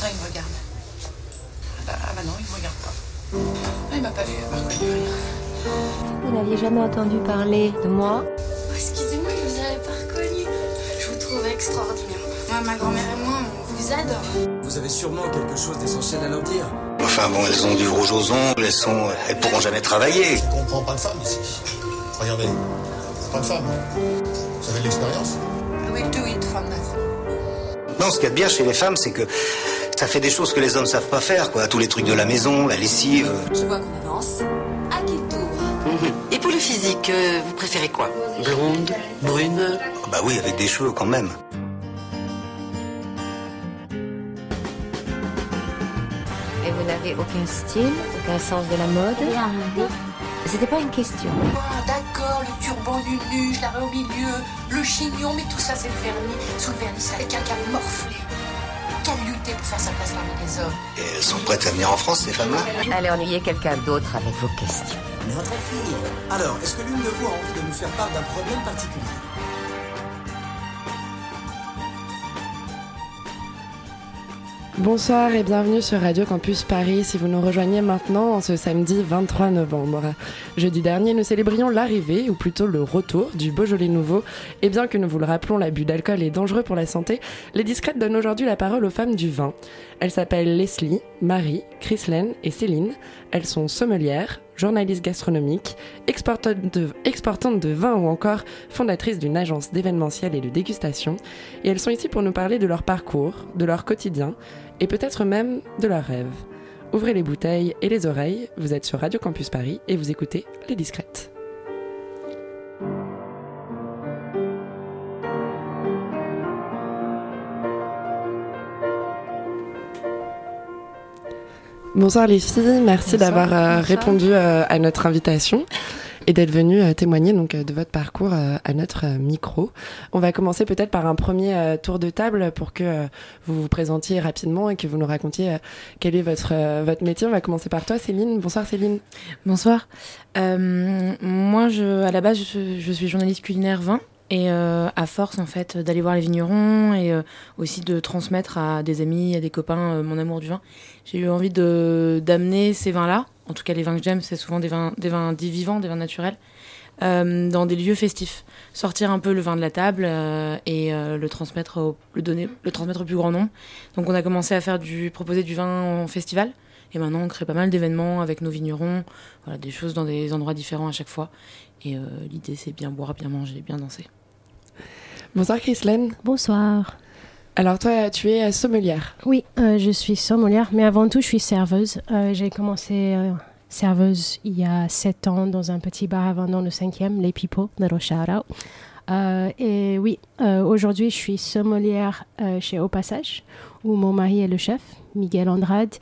Pourtant, il me regarde. Ah bah, ah bah non, il me regarde pas. Ah, il m'a pas vu, il m'a reconnu rien. Vous n'aviez jamais entendu parler de moi Oh, Excusez-moi, je vous avais pas reconnu. Je vous trouve extraordinaire. Moi, ma grand-mère et moi, on vous adore. Vous avez sûrement quelque chose d'essentiel à leur dire. Enfin bon, elles ont du rouge aux ongles, elles sont, elles pourront jamais travailler. Je comprends pas de femme ici. Regardez, pas de femme. Vous avez de l'expérience? We'll do it from now. Non, ce qu'il y a de bien chez les femmes, c'est que ça fait des choses que les hommes savent pas faire, quoi. Tous les trucs de la maison, la lessive. Je vois qu'on avance. À qui le tour Et pour le physique, euh, vous préférez quoi? Blonde Brune? Bah oui, avec des cheveux quand même. Et vous n'avez aucun style, aucun sens de la mode? C'était pas une question. Ah, d'accord, le turban du nu, je l'avais au milieu, le chignon, mais tout ça, c'est le vernis. Sous le vernis, ça quelqu'un qui a morflé. Pour faire sa place parmi les hommes. Et elles sont prêtes à venir en France, ces femmes-là Allez ennuyer quelqu'un d'autre avec vos questions. Mais votre fille. Alors, est-ce que l'une de vous a envie de nous faire part d'un problème particulier? Bonsoir et bienvenue sur Radio Campus Paris. Si vous nous rejoignez maintenant en ce samedi 23 novembre. Jeudi dernier, nous célébrions l'arrivée, ou plutôt le retour, du Beaujolais nouveau. Et bien que nous vous le rappelons, l'abus d'alcool est dangereux pour la santé, les discrètes donnent aujourd'hui la parole aux femmes du vin. Elles s'appellent Leslie, Marie, Chrislène et Céline. Elles sont sommelières, journalistes gastronomiques, exportantes de, exportantes de vin ou encore fondatrices d'une agence d'événementiel et de dégustation. Et elles sont ici pour nous parler de leur parcours, de leur quotidien et peut-être même de leurs rêves. Ouvrez les bouteilles et les oreilles, vous êtes sur Radio Campus Paris et vous écoutez Les Discrètes. Bonsoir les filles, merci d'avoir euh, répondu euh, à notre invitation et d'être venues euh, témoigner donc euh, de votre parcours euh, à notre euh, micro. On va commencer peut-être par un premier euh, tour de table pour que euh, vous vous présentiez rapidement et que vous nous racontiez euh, quel est votre euh, votre métier. On va commencer par toi, Céline. Bonsoir, Céline. Bonsoir. Euh, moi, je, à la base, je, je suis journaliste culinaire vin. Et euh, à force, en fait, d'aller voir les vignerons et euh, aussi de transmettre à des amis, à des copains euh, mon amour du vin, j'ai eu envie d'amener ces vins-là, en tout cas les vins que j'aime, c'est souvent des vins, des vins dits vivants, des vins naturels, dans des lieux festifs. Sortir un peu le vin de la table et le transmettre au, le donner, le transmettre au plus grand nombre. Donc on a commencé à faire du, proposer du vin en festival. Et maintenant, on crée pas mal d'événements avec nos vignerons, voilà, des choses dans des endroits différents à chaque fois. Et l'idée, c'est bien boire, bien manger, bien danser. Bonsoir, Chrislène. Bonsoir. Alors toi, tu es euh, sommelière. Oui, euh, je suis sommelière, mais avant tout, je suis serveuse. Euh, J'ai commencé euh, serveuse il y a sept ans dans un petit bar vin dans le 5e, Les People, little shout out. Euh, et oui, aujourd'hui, je suis sommelière chez Au Passage, où mon mari est le chef, Miguel Andrade.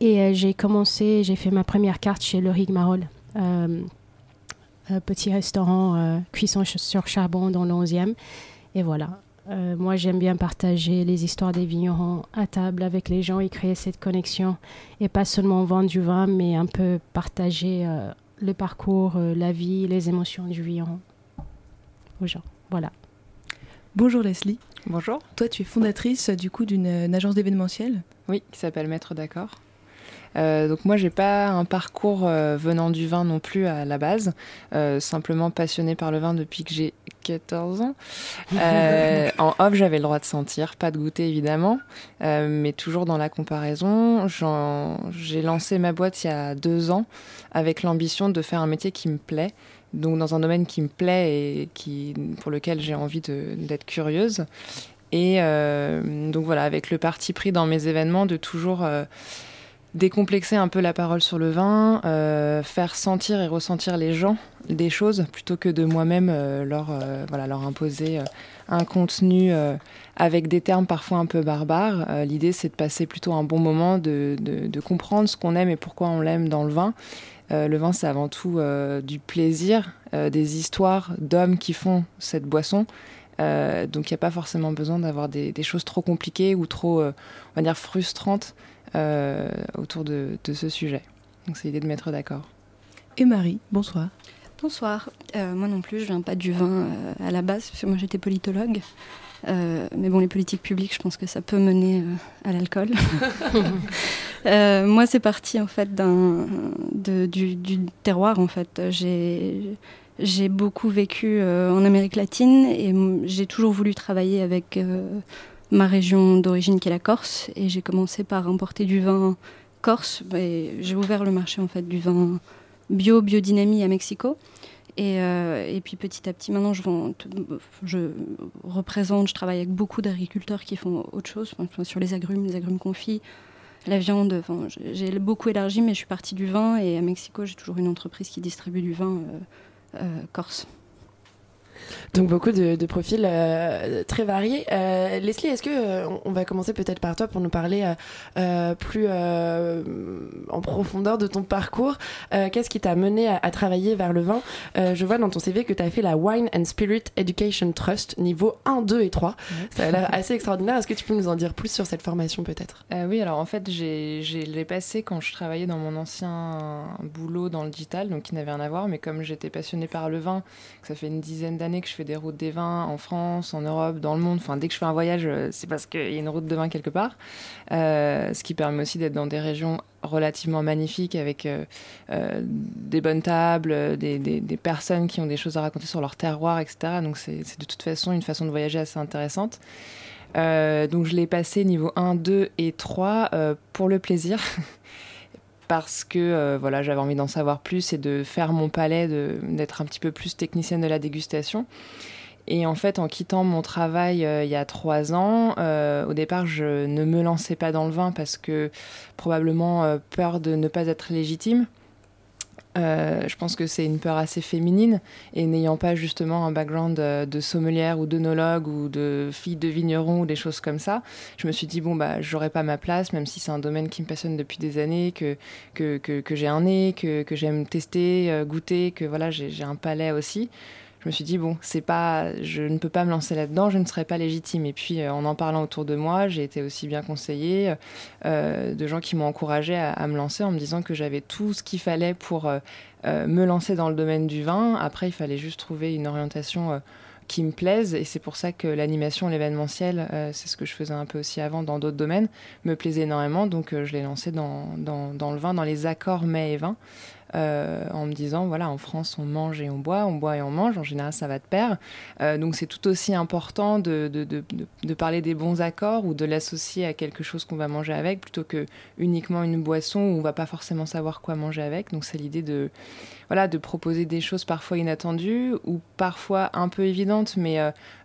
Et j'ai commencé, j'ai fait ma première carte chez Le Rigmarole. Un petit restaurant cuisson sur charbon dans le 11e. Et voilà, Euh, moi, j'aime bien partager les histoires des vignerons à table avec les gens et créer cette connexion. Et pas seulement vendre du vin, mais un peu partager euh, le parcours, euh, la vie, les émotions du vigneron aux gens. Voilà. Bonjour Leslie. Bonjour. Toi, tu es fondatrice du coup d'une une agence d'événementiel. Oui, qui s'appelle Maître d'accord. Euh, donc moi j'ai pas un parcours euh, venant du vin non plus à la base, euh, simplement passionnée par le vin depuis que j'ai 14 ans. Euh, en off j'avais le droit de sentir, pas de goûter évidemment, euh, mais toujours dans la comparaison. J'ai lancé ma boîte il y a deux ans avec l'ambition de faire un métier qui me plaît, donc dans un domaine qui me plaît et qui, pour lequel j'ai envie d'être curieuse. Et euh, donc voilà, avec le parti pris dans mes événements de toujours décomplexer un peu la parole sur le vin, euh, faire sentir et ressentir les gens des choses plutôt que de moi-même euh, leur, euh, voilà, leur imposer un contenu avec des termes parfois un peu barbares. L'idée, c'est de passer plutôt un bon moment, de, de- comprendre ce qu'on aime et pourquoi on l'aime dans le vin. Le vin, c'est avant tout du plaisir, des histoires d'hommes qui font cette boisson. Donc il n'y a pas forcément besoin d'avoir des, des choses trop compliquées ou trop, on va dire, frustrantes euh, autour de, de ce sujet. Donc c'est l'idée de mettre d'accord. Et Marie, bonsoir. Bonsoir. Euh, moi non plus, je viens pas du vin euh, à la base, parce que moi j'étais politologue. Euh, mais bon, les politiques publiques, je pense que ça peut mener à l'alcool. moi, c'est parti en fait du, du, terroir. En fait, j'ai j'ai beaucoup vécu en Amérique latine et j'ai toujours voulu travailler avec ma région d'origine qui est la Corse. Et j'ai commencé par importer du vin corse. J'ai ouvert le marché en fait du vin bio, biodynamie à Mexico. Et, euh, puis petit à petit, maintenant, je, je, représente, je travaille avec beaucoup d'agriculteurs qui font autre chose, sur les agrumes, les agrumes confits, la viande. J'ai beaucoup élargi, mais je suis partie du vin. Et à Mexico, j'ai toujours une entreprise qui distribue du vin euh, euh, corse. Donc beaucoup de, profils euh, très variés. Euh, Leslie, est-ce que euh, on va commencer peut-être par toi pour nous parler plus en profondeur de ton parcours Qu'est-ce qui t'a mené à, travailler vers le vin? Je vois dans ton CV que tu as fait la Wine and Spirit Education Trust niveau 1, 2 et 3. Ça a l'air assez extraordinaire. Est-ce que tu peux nous en dire plus sur cette formation peut-être? Oui, alors en fait, j'ai l'ai passé quand je travaillais dans mon ancien boulot dans le digital, donc qui n'avait rien à voir, mais comme j'étais passionnée par le vin, que ça fait une dizaine d'années que je fais des routes des vins en France, en Europe, dans le monde. Enfin, dès que je fais un voyage, euh, c'est parce qu'il y a une route de vin quelque part. Euh, ce qui permet aussi d'être dans des régions relativement magnifiques avec euh, des bonnes tables, des, des, personnes qui ont des choses à raconter sur leur terroir, etc. Donc c'est de toute façon une façon de voyager assez intéressante. donc je l'ai passé niveau 1, 2 et 3 pour le plaisir. parce que euh, voilà, j'avais envie d'en savoir plus et de faire mon palais, d'être un petit peu plus technicienne de la dégustation. Et en fait, en quittant mon travail euh, il y a trois ans, euh, au départ, je ne me lançais pas dans le vin parce que probablement peur de ne pas être légitime. Euh, je pense que c'est une peur assez féminine. Et n'ayant pas justement un background euh, de sommelière ou d'œnologue ou de fille de vigneron ou des choses comme ça, je me suis dit bon bah j'aurais pas ma place même si c'est un domaine qui me passionne depuis des années, que, que, que, j'ai un nez, que, que j'aime tester, euh, goûter, que voilà j'ai un palais aussi je me suis dit bon, c'est pas, je ne peux pas me lancer là-dedans, je ne serais pas légitime. Et puis en en parlant autour de moi, j'ai été aussi bien conseillée euh, de gens qui m'ont encouragée à, me lancer en me disant que j'avais tout ce qu'il fallait pour euh, me lancer dans le domaine du vin. Après, il fallait juste trouver une orientation euh, qui me plaise et c'est pour ça que l'animation, l'événementiel, euh, c'est ce que je faisais un peu aussi avant dans d'autres domaines, me plaisait énormément. Donc je l'ai lancé dans, dans, le vin, dans les accords mets et vin. Euh, en me disant voilà en France on mange et on boit, on boit et on mange, en général ça va de pair. Euh, donc c'est tout aussi important de, de, de, de, parler des bons accords ou de l'associer à quelque chose qu'on va manger avec plutôt que uniquement une boisson où on va pas forcément savoir quoi manger avec. Donc c'est l'idée de voilà de proposer des choses parfois inattendues ou parfois un peu évidentes, mais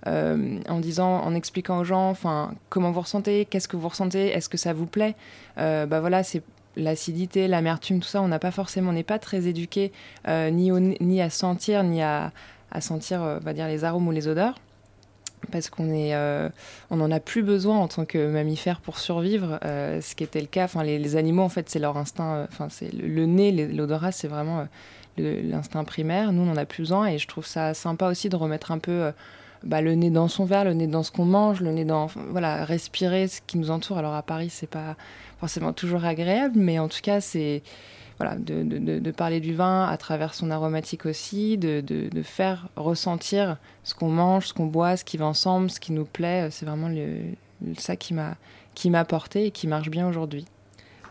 euh, en disant, en expliquant aux gens, enfin comment vous ressentez, qu'est-ce que vous ressentez, est-ce que ça vous plaît? bah voilà c'est l'acidité, l'amertume, tout ça, on n'a pas forcément, on n'est pas très éduqué euh, ni, ni à sentir, ni à, sentir, euh, va dire, les arômes ou les odeurs. Parce qu'on euh, on n'en a plus besoin en tant que mammifère pour survivre, ce qui était le cas. Enfin, les, animaux, en fait, c'est leur instinct. Enfin, c'est le, nez, l'odorat, c'est vraiment l'instinct primaire. Nous, on n'en a plus besoin, et je trouve ça sympa aussi de remettre un peu bah, le nez dans son verre, le nez dans ce qu'on mange, le nez dans, voilà, respirer ce qui nous entoure. Alors à Paris, c'est pas forcément toujours agréable, mais en tout cas, c'est voilà, de, de, de, parler du vin à travers son aromatique aussi, de, de faire ressentir ce qu'on mange, ce qu'on boit, ce qui va ensemble, ce qui nous plaît. C'est vraiment le, ça qui m'a qui m'a porté et qui marche bien aujourd'hui.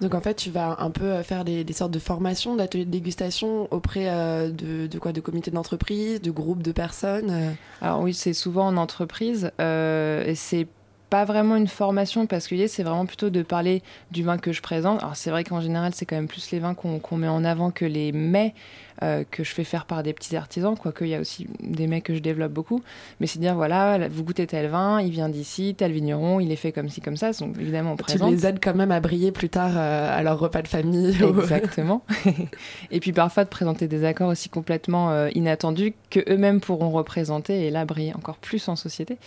Donc en fait, tu vas un peu faire des, sortes de formations, d'ateliers de dégustation auprès euh, de, quoi, de comités d'entreprise, de groupes de personnes. Euh? Alors oui, c'est souvent en entreprise euh, et c'est pas vraiment une formation parce que c'est vraiment plutôt de parler du vin que je présente. Alors c'est vrai qu'en général c'est quand même plus les vins qu'on met en avant que les mets euh, que je fais faire par des petits artisans, quoique il y a aussi des mets que je développe beaucoup. Mais c'est dire voilà, vous goûtez tel vin, il vient d'ici, tel vigneron, il est fait comme ci comme ça. Donc évidemment on présente. Tu les aides quand même à briller plus tard euh, à leur repas de famille. Exactement. et puis parfois de présenter des accords aussi complètement euh, inattendus que eux-mêmes pourront représenter et là briller encore plus en société.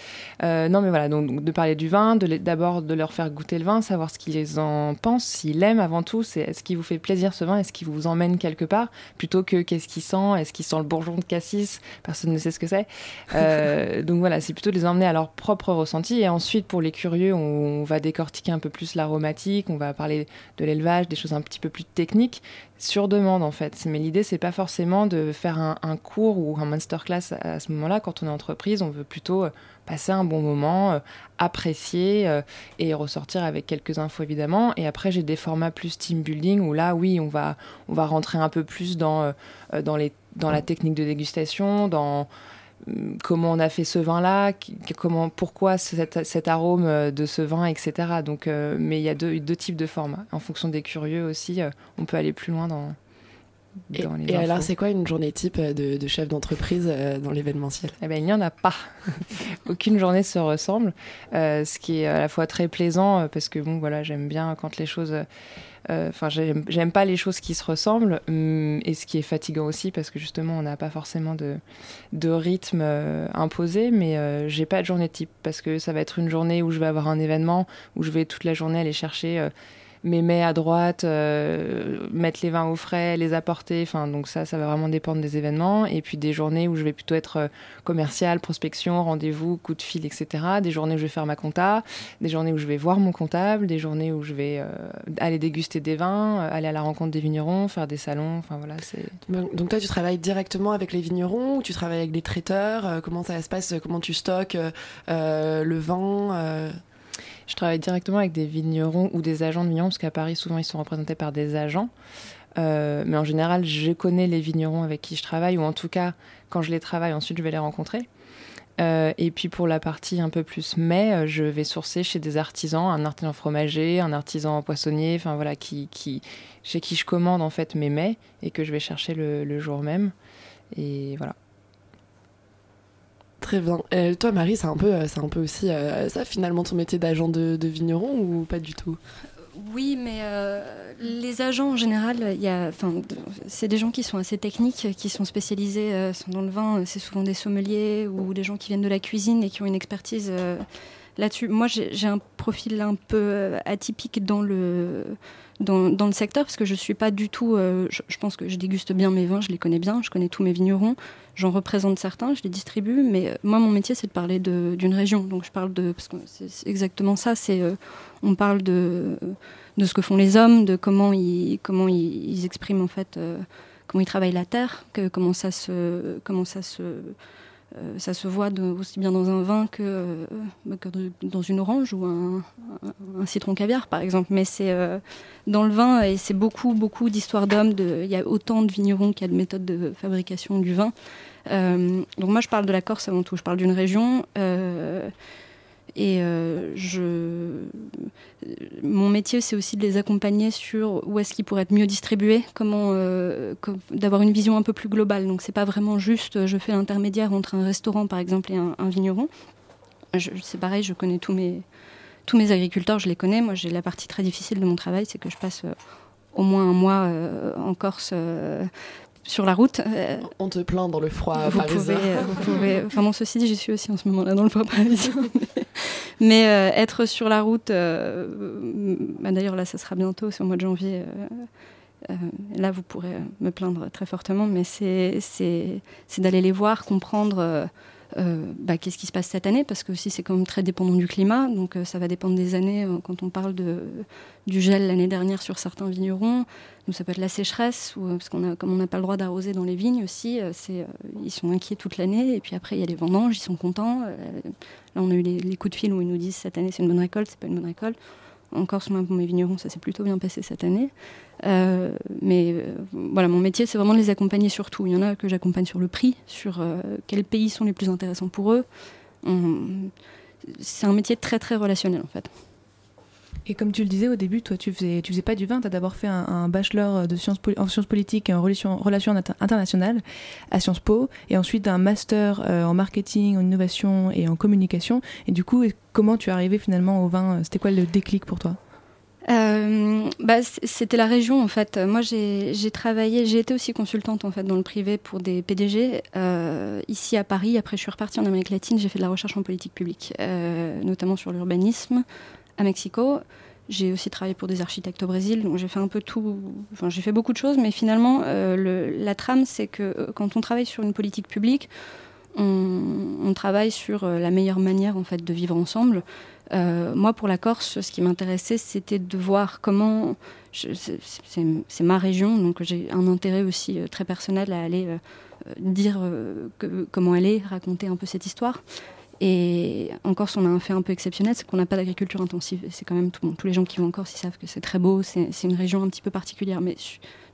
non mais voilà donc de parler du vin, d'abord de, leur faire goûter le vin, savoir ce qu'ils en pensent, s'ils l'aiment avant tout, c'est est-ce qu'il vous fait plaisir ce vin, est-ce qu'il vous emmène quelque part, plutôt que qu'est-ce qu'il sent, est-ce qu'il sent le bourgeon de cassis, personne ne sait ce que c'est. Euh, donc voilà, c'est plutôt de les emmener à leur propre ressenti. Et ensuite, pour les curieux, on, va décortiquer un peu plus l'aromatique, on va parler de l'élevage, des choses un petit peu plus techniques sur demande en fait. Mais l'idée c'est pas forcément de faire un, cours ou un masterclass à, à ce moment-là. Quand on est entreprise, on veut plutôt euh, passer un bon moment, euh, apprécier euh, et ressortir avec quelques infos évidemment. Et après j'ai des formats plus team building où là oui on va on va rentrer un peu plus dans dans les dans la technique de dégustation, dans hum, comment on a fait ce vin-là, comment, pourquoi cet, cet, arôme de ce vin, etc. Donc, mais il y a deux, deux, types de formats. En fonction des curieux aussi, on peut aller plus loin dans, et, alors, c'est quoi une journée type de, chef d'entreprise euh, dans l'événementiel? Eh bien, il n'y en a pas. Aucune journée se ressemble, euh, ce qui est à la fois très plaisant euh, parce que bon, voilà, j'aime bien quand les choses. Enfin, j'aime pas les choses qui se ressemblent, hum, et ce qui est fatigant aussi parce que justement, on n'a pas forcément de, de rythme imposé, mais j'ai pas de journée type parce que ça va être une journée où je vais avoir un événement où je vais toute la journée aller chercher mes mets à droite, euh, mettre les vins au frais, les apporter. Enfin, donc ça, ça va vraiment dépendre des événements. Et puis des journées où je vais plutôt être euh, commercial, prospection, rendez-vous, coup de fil, etc. Des journées où je vais faire ma compta, des journées où je vais voir mon comptable, des journées où je vais euh, aller déguster des vins, aller à la rencontre des vignerons, faire des salons. Enfin voilà, c'est. Donc toi, tu travailles directement avec les vignerons ou tu travailles avec des traiteurs? Comment ça se passe? Comment tu stockes le vin je travaille directement avec des vignerons ou des agents de vignerons, parce qu'à Paris, souvent, ils sont représentés par des agents. Euh, mais en général, je connais les vignerons avec qui je travaille, ou en tout cas, quand je les travaille, ensuite, je vais les rencontrer. Euh, et puis pour la partie un peu plus mai, euh, je vais sourcer chez des artisans, un artisan fromager, un artisan poissonnier, enfin voilà, qui, chez qui je commande en fait mes mets et que je vais chercher le jour même. Et voilà. Très bien. Euh, toi, Marie, c'est un peu, euh, un peu aussi euh, ça finalement ton métier d'agent de, vigneron ou pas du tout? Oui, mais les agents en général, c'est des gens qui sont assez techniques, qui sont spécialisés dans le vin. C'est souvent des sommeliers ou des gens qui viennent de la cuisine et qui ont une expertise là-dessus. Moi, j'ai un profil un peu atypique dans le dans, le secteur parce que je suis pas du tout. Euh, je, pense que je déguste bien mes vins, je les connais bien, je connais tous mes vignerons, j'en représente certains, je les distribue, mais euh, moi mon métier c'est de parler d'une région, donc je parle de parce que c'est exactement ça, c'est euh, on parle de de ce que font les hommes, de comment ils comment ils, expriment en fait comment ils travaillent la terre, comment ça se comment ça se euh, ça se voit aussi bien dans un vin que, euh, dans une orange ou un, citron caviar, par exemple. Mais c'est euh, dans le vin, et c'est beaucoup, beaucoup d'histoires d'hommes. Il y a autant de vignerons qu'il y a de méthodes de fabrication du vin. donc moi, je parle de la Corse avant tout. Je parle d'une région. Et euh, je... mon métier, c'est aussi de les accompagner sur où est-ce qu'ils pourraient être mieux distribués, comment euh, d'avoir une vision un peu plus globale. Donc, c'est pas vraiment juste, je fais l'intermédiaire entre un restaurant, par exemple, et un, vigneron. C'est pareil, je connais tous mes, tous mes agriculteurs, je les connais. Moi, j'ai la partie très difficile de mon travail, c'est que je passe euh, au moins un mois en Corse sur la route. Euh, On te plaint dans le froid vous Pouvez, vous pouvez, enfin bon, ceci dit, j'y suis aussi en ce moment-là dans le froid parisien. Mais, euh, être sur la route, bah, d'ailleurs là, ça sera bientôt, c'est au mois de janvier. là, vous pourrez me plaindre très fortement, mais c'est d'aller les voir, comprendre euh, bah, qu'est-ce qui se passe cette année? Parce que aussi c'est quand même très dépendant du climat, donc euh, ça va dépendre des années. Euh, quand on parle du gel l'année dernière sur certains vignerons, nous ça peut être la sécheresse, parce qu'on a, comme on n'a pas le droit d'arroser dans les vignes aussi, ils sont inquiets toute l'année. Et puis après il y a les vendanges, ils sont contents. là on a eu les, coups de fil où ils nous disent cette année c'est une bonne récolte, c'est pas une bonne récolte. Encore sur mes vignerons, ça s'est plutôt bien passé cette année. Euh, mais euh, voilà, mon métier, c'est vraiment de les accompagner sur tout. Il y en a que j'accompagne sur le prix, sur euh, quels pays sont les plus intéressants pour eux. C'est un métier très très relationnel en fait. Et comme tu le disais au début, toi, tu faisais, faisais pas du vin, tu as d'abord fait un, bachelor de sciences en sciences politiques et en relations, internationales à Sciences Po, et ensuite un master en marketing, en innovation et en communication. Et du coup, comment tu es arrivé finalement au vin C'était quoi le déclic pour toi? Euh, bah, C'était la région en fait. Moi j'ai travaillé, j'ai été aussi consultante en fait dans le privé pour des PDG euh, ici à Paris. Après je suis repartie en Amérique latine, j'ai fait de la recherche en politique publique, euh, notamment sur l'urbanisme à Mexico. J'ai aussi travaillé pour des architectes au Brésil, donc j'ai fait un peu tout. Enfin, j'ai fait beaucoup de choses, mais finalement, le, la trame, c'est que quand on travaille sur une politique publique, on, travaille sur la meilleure manière en fait de vivre ensemble. Euh, moi, pour la Corse, ce qui m'intéressait, c'était de voir comment. C'est ma région, donc j'ai un intérêt aussi euh, très personnel à aller euh, dire comment elle est, raconter un peu cette histoire. Et en Corse, on a un fait un peu exceptionnel, c'est qu'on n'a pas d'agriculture intensive. C'est quand même tout, tous les gens qui vont en Corse, ils savent que c'est très beau, c'est une région un petit peu particulière. Mais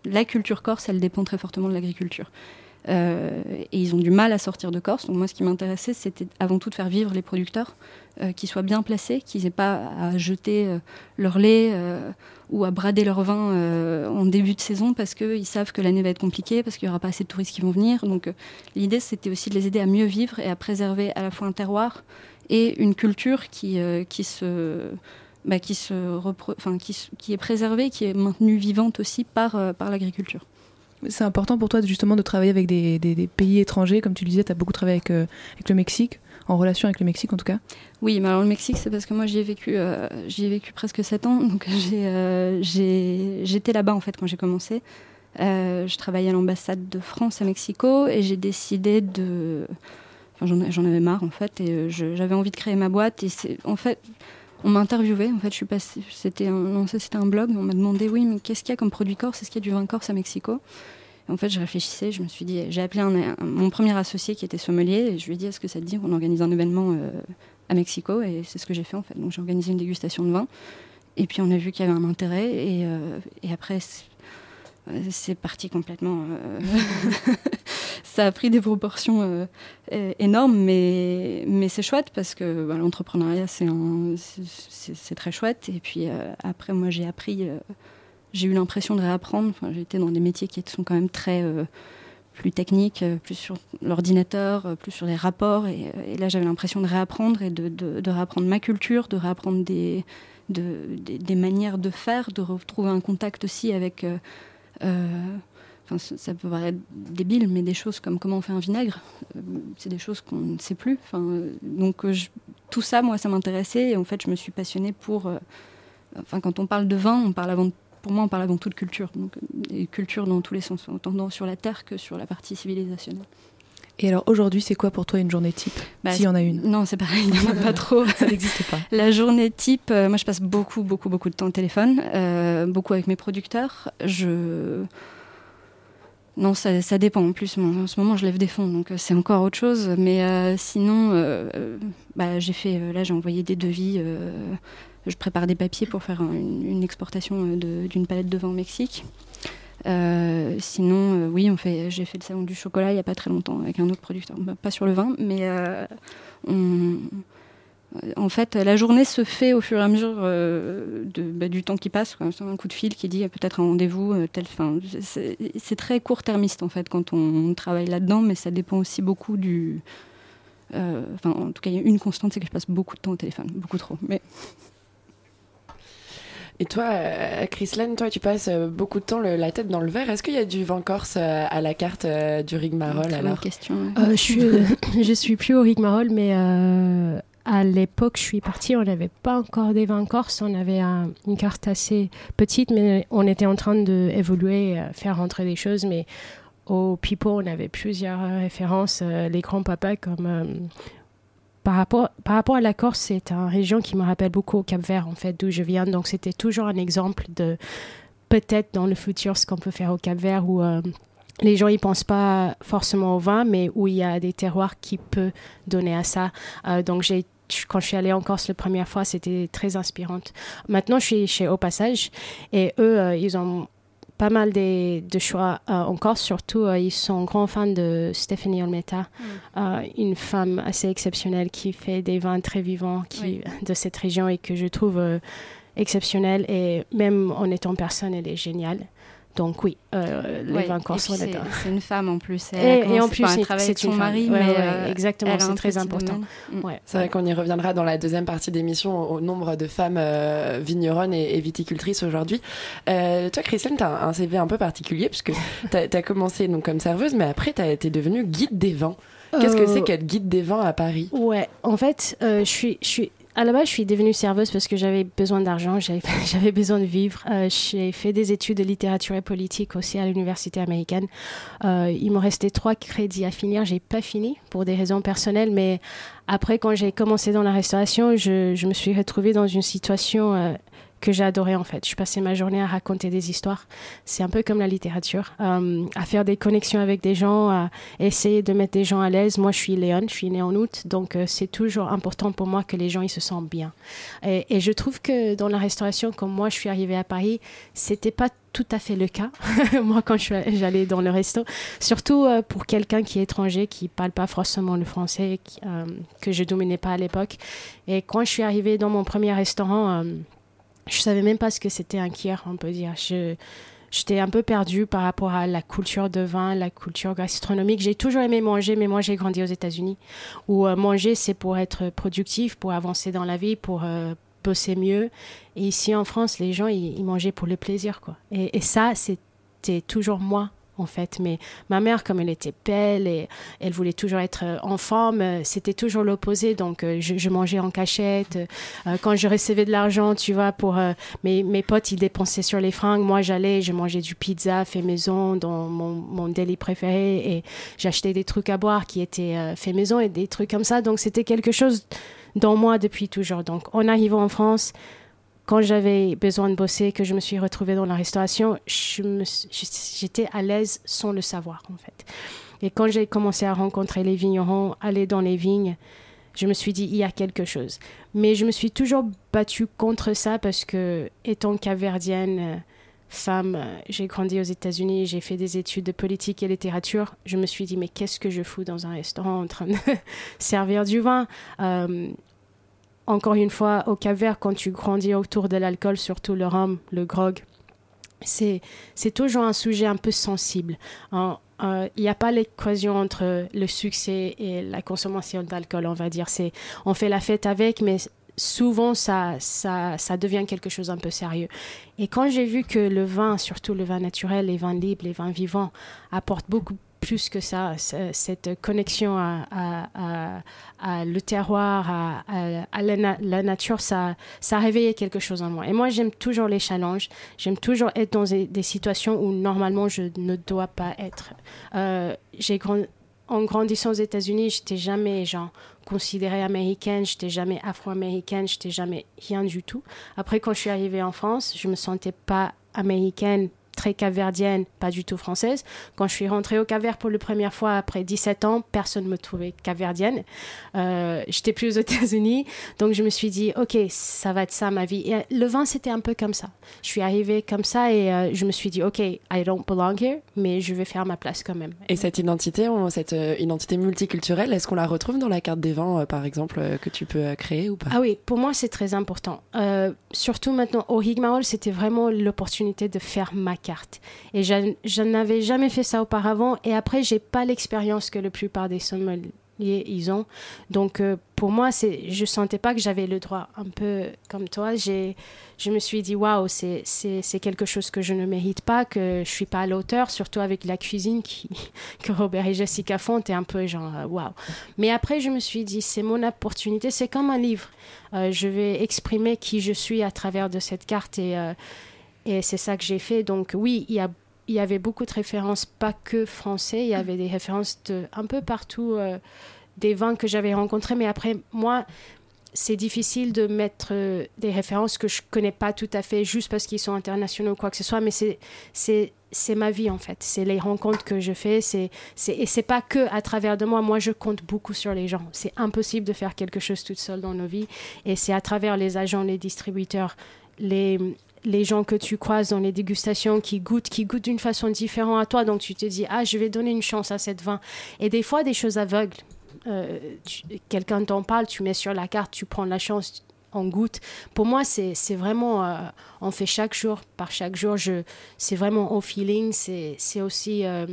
la culture corse, elle dépend très fortement de l'agriculture. Euh, et ils ont du mal à sortir de Corse. Donc moi, ce qui m'intéressait, c'était avant tout de faire vivre les producteurs, euh, qui soient bien placés, qu'ils n'aient pas à jeter euh, leur lait ou à brader leur vin en début de saison parce qu'ils savent que l'année va être compliquée, parce qu'il n'y aura pas assez de touristes qui vont venir. Donc l'idée, c'était aussi de les aider à mieux vivre et à préserver à la fois un terroir et une culture qui, qui se... Bah, qui, se qui, qui, est préservée, qui est maintenue vivante aussi par, par l'agriculture. C'est important pour toi justement de travailler avec des, pays étrangers, comme tu le disais, tu as beaucoup travaillé avec, euh, avec, le Mexique, en relation avec le Mexique en tout cas. Oui, mais alors le Mexique, c'est parce que moi j'y ai, vécu, euh, vécu presque 7 ans, donc euh, j'étais là-bas en fait quand j'ai commencé. je travaillais à l'ambassade de France à Mexico et j'ai décidé de... Enfin, j'en avais marre en fait et j'avais envie de créer ma boîte. Et c'est en fait on m'a interviewé. En fait, je suis passée. C'était un, c'était un blog. On m'a demandé, oui, mais qu'est-ce qu'il y a comme produit corse? Est-ce qu'il y a du vin corse à Mexico? En fait, je réfléchissais. Je me suis dit, j'ai appelé mon premier associé qui était sommelier et je lui ai dit, est-ce que ça te dit qu'on organise un événement euh, à Mexico? Et c'est ce que j'ai fait en fait. Donc j'ai organisé une dégustation de vin. Et puis on a vu qu'il y avait un intérêt. Et, euh, après, c'est parti complètement. Euh, ça a pris des proportions euh, énormes, mais, c'est chouette parce que bah, l'entrepreneuriat, c'est très chouette. Et puis euh, après, moi, j'ai appris, j'ai eu l'impression de réapprendre. Enfin, j'ai été dans des métiers qui sont quand même très plus techniques, plus sur l'ordinateur, plus sur les rapports. Et, là, j'avais l'impression de réapprendre et de, réapprendre ma culture, de réapprendre des, manières de faire, de retrouver un contact aussi avec euh, ça peut paraître débile, mais des choses comme comment on fait un vinaigre, euh, c'est des choses qu'on ne sait plus. Enfin, donc euh, tout ça, moi, ça m'intéressait et en fait, je me suis passionnée pour. enfin, quand on parle de vin, on parle avant, pour moi, on parle avant tout de culture. Donc, et culture dans tous les sens, autant sur la terre que sur la partie civilisationnelle. Et alors aujourd'hui, c'est quoi pour toi une journée type bah, S'il y en a une? Non, c'est pareil, il n'y en a pas trop. Ça n'existe pas. La journée type, moi je passe beaucoup, beaucoup, beaucoup de temps au téléphone, beaucoup avec mes producteurs. Je non, ça, dépend. En plus, en ce moment, je lève des fonds, donc euh, c'est encore autre chose. Mais euh, sinon, euh, bah, j'ai fait. là, j'ai envoyé des devis. je prépare des papiers pour faire une, exportation d'une palette de vin au Mexique. sinon, oui. J'ai fait le salon du chocolat il n'y a pas très longtemps avec un autre producteur. Bah, pas sur le vin, mais on en fait, la journée se fait au fur et à mesure euh, de, bah, du temps qui passe. C'est un coup de fil qui dit peut-être un rendez-vous. Euh, fin. C'est très court-termiste en fait quand on, travaille là-dedans, mais ça dépend aussi beaucoup du. Euh, enfin, en tout cas, il y a une constante, c'est que je passe beaucoup de temps au téléphone, beaucoup trop. Mais et toi, Chrislaine, toi, tu passes beaucoup de temps la tête dans le verre. Est-ce qu'il y a du vin corse à la carte du Rigmarole alors? question. je, suis, je suis plus au Rigmarole, mais à l'époque, je suis partie, on n'avait pas encore des vins corse, on avait une carte assez petite, mais on était en train d'évoluer, euh, faire rentrer des choses. Mais au Pipo, on avait plusieurs références, euh, les grands-papas comme. Euh, par, rapport, par rapport à la Corse, c'est une région qui me rappelle beaucoup au Cap-Vert, en fait, d'où je viens. Donc, c'était toujours un exemple de peut-être dans le futur ce qu'on peut faire au Cap-Vert où les gens ils pensent pas forcément au vin, mais où il y a des terroirs qui peuvent donner à ça. donc j'ai quand je suis allée en Corse la première fois, c'était très inspirante. Maintenant, je suis chez Au Passage et eux, euh, ils ont pas mal de, choix euh, en Corse, surtout euh, ils sont grands fans de Stephanie Olmeta, mm. une femme assez exceptionnelle qui fait des vins très vivants qui, de cette région et que je trouve exceptionnelle et même en étant personne, elle est géniale. Donc oui, euh, les Ouais, sont c'est- là-dedans. C'est une femme en plus. Elle Et, en plus, c'est travail c'est avec son mari. Ouais, mais ouais, euh, exactement, c'est un très important. Ouais. C'est vrai qu'on y reviendra dans la deuxième partie d'émission au nombre de femmes euh, vigneronnes et, et viticultrices aujourd'hui. Euh, toi, Christiane, tu as un CV un peu particulier puisque tu as, commencé donc, comme serveuse, mais après, tu as été devenue guide des vins. Qu'est-ce que c'est qu'être guide des vins à Paris? Ouais, en fait, euh, je suis, je suis, à la base, je suis devenue serveuse parce que j'avais besoin d'argent, j'avais, besoin de vivre. Euh, j'ai fait des études de littérature et politique aussi à l'université américaine. Euh, il me restait trois crédits à finir, j'ai pas fini pour des raisons personnelles, mais après, quand j'ai commencé dans la restauration, je, je me suis retrouvée dans une situation euh, que j'ai adorée en fait. Je passais ma journée à raconter des histoires. C'est un peu comme la littérature, euh, à faire des connexions avec des gens, à essayer de mettre des gens à l'aise. Moi, je suis Léon, je suis née en août, donc euh, c'est toujours important pour moi que les gens ils se sentent bien. Et, je trouve que dans la restauration, comme moi, je suis arrivée à Paris, c'était pas tout à fait le cas. moi, quand j'allais dans le resto, surtout euh, pour quelqu'un qui est étranger, qui parle pas forcément le français, que je dominais pas à l'époque. Et quand je suis arrivée dans mon premier restaurant, je savais même pas ce que c'était un kier, on peut dire. Je, J'étais un peu perdue par rapport à la culture de vin, la culture gastronomique. J'ai toujours aimé manger, mais moi j'ai grandi aux États-Unis, où euh, manger c'est pour être productif, pour avancer dans la vie, pour euh, bosser mieux. Et ici en France, les gens ils, ils mangeaient pour le plaisir, quoi. Et, et ça, c'était toujours moi. En fait, mais ma mère, comme elle était belle et elle voulait toujours être euh, en forme, euh, c'était toujours l'opposé. Donc, euh, je, mangeais en cachette. Quand je recevais de l'argent, tu vois, pour mes, potes, ils dépensaient sur les fringues. Moi, j'allais, je mangeais du pizza fait maison dans mon, mon deli préféré et j'achetais des trucs à boire qui étaient fait maison et des trucs comme ça. Donc, c'était quelque chose dans moi depuis toujours. Donc, en arrivant en France, quand j'avais besoin de bosser, que je me suis retrouvée dans la restauration, j'étais à l'aise sans le savoir, en fait. Et quand j'ai commencé à rencontrer les vignerons, aller dans les vignes, je me suis dit, il y a quelque chose. Mais je me suis toujours battue contre ça parce que, étant caverdienne, euh, femme, euh, j'ai grandi aux États-Unis, j'ai fait des études de politique et littérature, je me suis dit, mais qu'est-ce que je fous dans un restaurant en train de servir du vin? Euh, encore une fois, au Cap-Vert, quand tu grandis autour de l'alcool, surtout le rhum, le grog, c'est toujours un sujet un peu sensible. Il n'y a pas l'équation entre le succès et la consommation d'alcool, on va dire. C'est on fait la fête avec, mais souvent ça, ça, ça devient quelque chose un peu sérieux. Et quand j'ai vu que le vin, surtout le vin naturel, les vins libres, les vins vivants, apportent beaucoup plus que ça, cette connexion à, le terroir, à, la, na- la nature, ça, ça a réveillé quelque chose en moi. Et moi, j'aime toujours les challenges, j'aime toujours être dans des, situations où normalement je ne dois pas être. Euh, en grandissant aux États-Unis, j'étais jamais genre considérée américaine, j'étais jamais afro-américaine, j'étais jamais rien du tout. Après, quand je suis arrivée en France, je me sentais pas américaine, très caverdienne, pas du tout française. Quand je suis rentrée au Cap-Vert pour la première fois après 17 ans, personne ne me trouvait caverdienne. Euh, j'étais plus aux États-Unis, donc je me suis dit, ok, ça va être ça ma vie. Et euh, le vin, c'était un peu comme ça. Je suis arrivée comme ça et euh, je me suis dit, ok, I don't belong here, mais je vais faire ma place quand même. Et cette identité, cette identité multiculturelle, est-ce qu'on la retrouve dans la carte des vins, par exemple, que tu peux créer ou pas? Ah oui, pour moi, c'est très important. Euh, surtout maintenant, au Higmaol, c'était vraiment l'opportunité de faire ma carte. Et je, n'avais jamais fait ça auparavant. Et après, j'ai pas l'expérience que la plupart des sommeliers ils ont. Donc, euh, pour moi, c'est, je sentais pas que j'avais le droit. Un peu comme toi, j'ai, je me suis dit, waouh, c'est, c'est, quelque chose que je ne mérite pas, que je suis pas à l'auteur, surtout avec la cuisine qui, que Robert et Jessica font. T'es un peu genre, euh, waouh. Mais après, je me suis dit, c'est mon opportunité. C'est comme un livre. Euh, je vais exprimer qui je suis à travers de cette carte et, et c'est ça que j'ai fait. Donc, oui, il y a il y avait beaucoup de références, pas que français, il y avait des références de un peu partout, euh, des vins que j'avais rencontrés. Mais après, moi, c'est difficile de mettre euh, des références que je connais pas tout à fait juste parce qu'ils sont internationaux ou quoi que ce soit. Mais c'est c'est c'est ma vie en fait. C'est les rencontres que je fais. C'est c'est et c'est pas que à travers de moi. Moi, je compte beaucoup sur les gens. C'est impossible de faire quelque chose toute seule dans nos vies. Et c'est à travers les agents, les distributeurs, les les gens que tu croises dans les dégustations qui goûtent, qui goûtent d'une façon différente à toi. Donc tu te dis, ah, je vais donner une chance à cette vin. Et des fois, des choses aveugles. Euh, Quelqu'un t'en parle, tu mets sur la carte, tu prends la chance. on goûte. Pour moi, c'est vraiment, euh, on fait chaque jour par chaque jour. C'est vraiment au feeling. C'est aussi euh,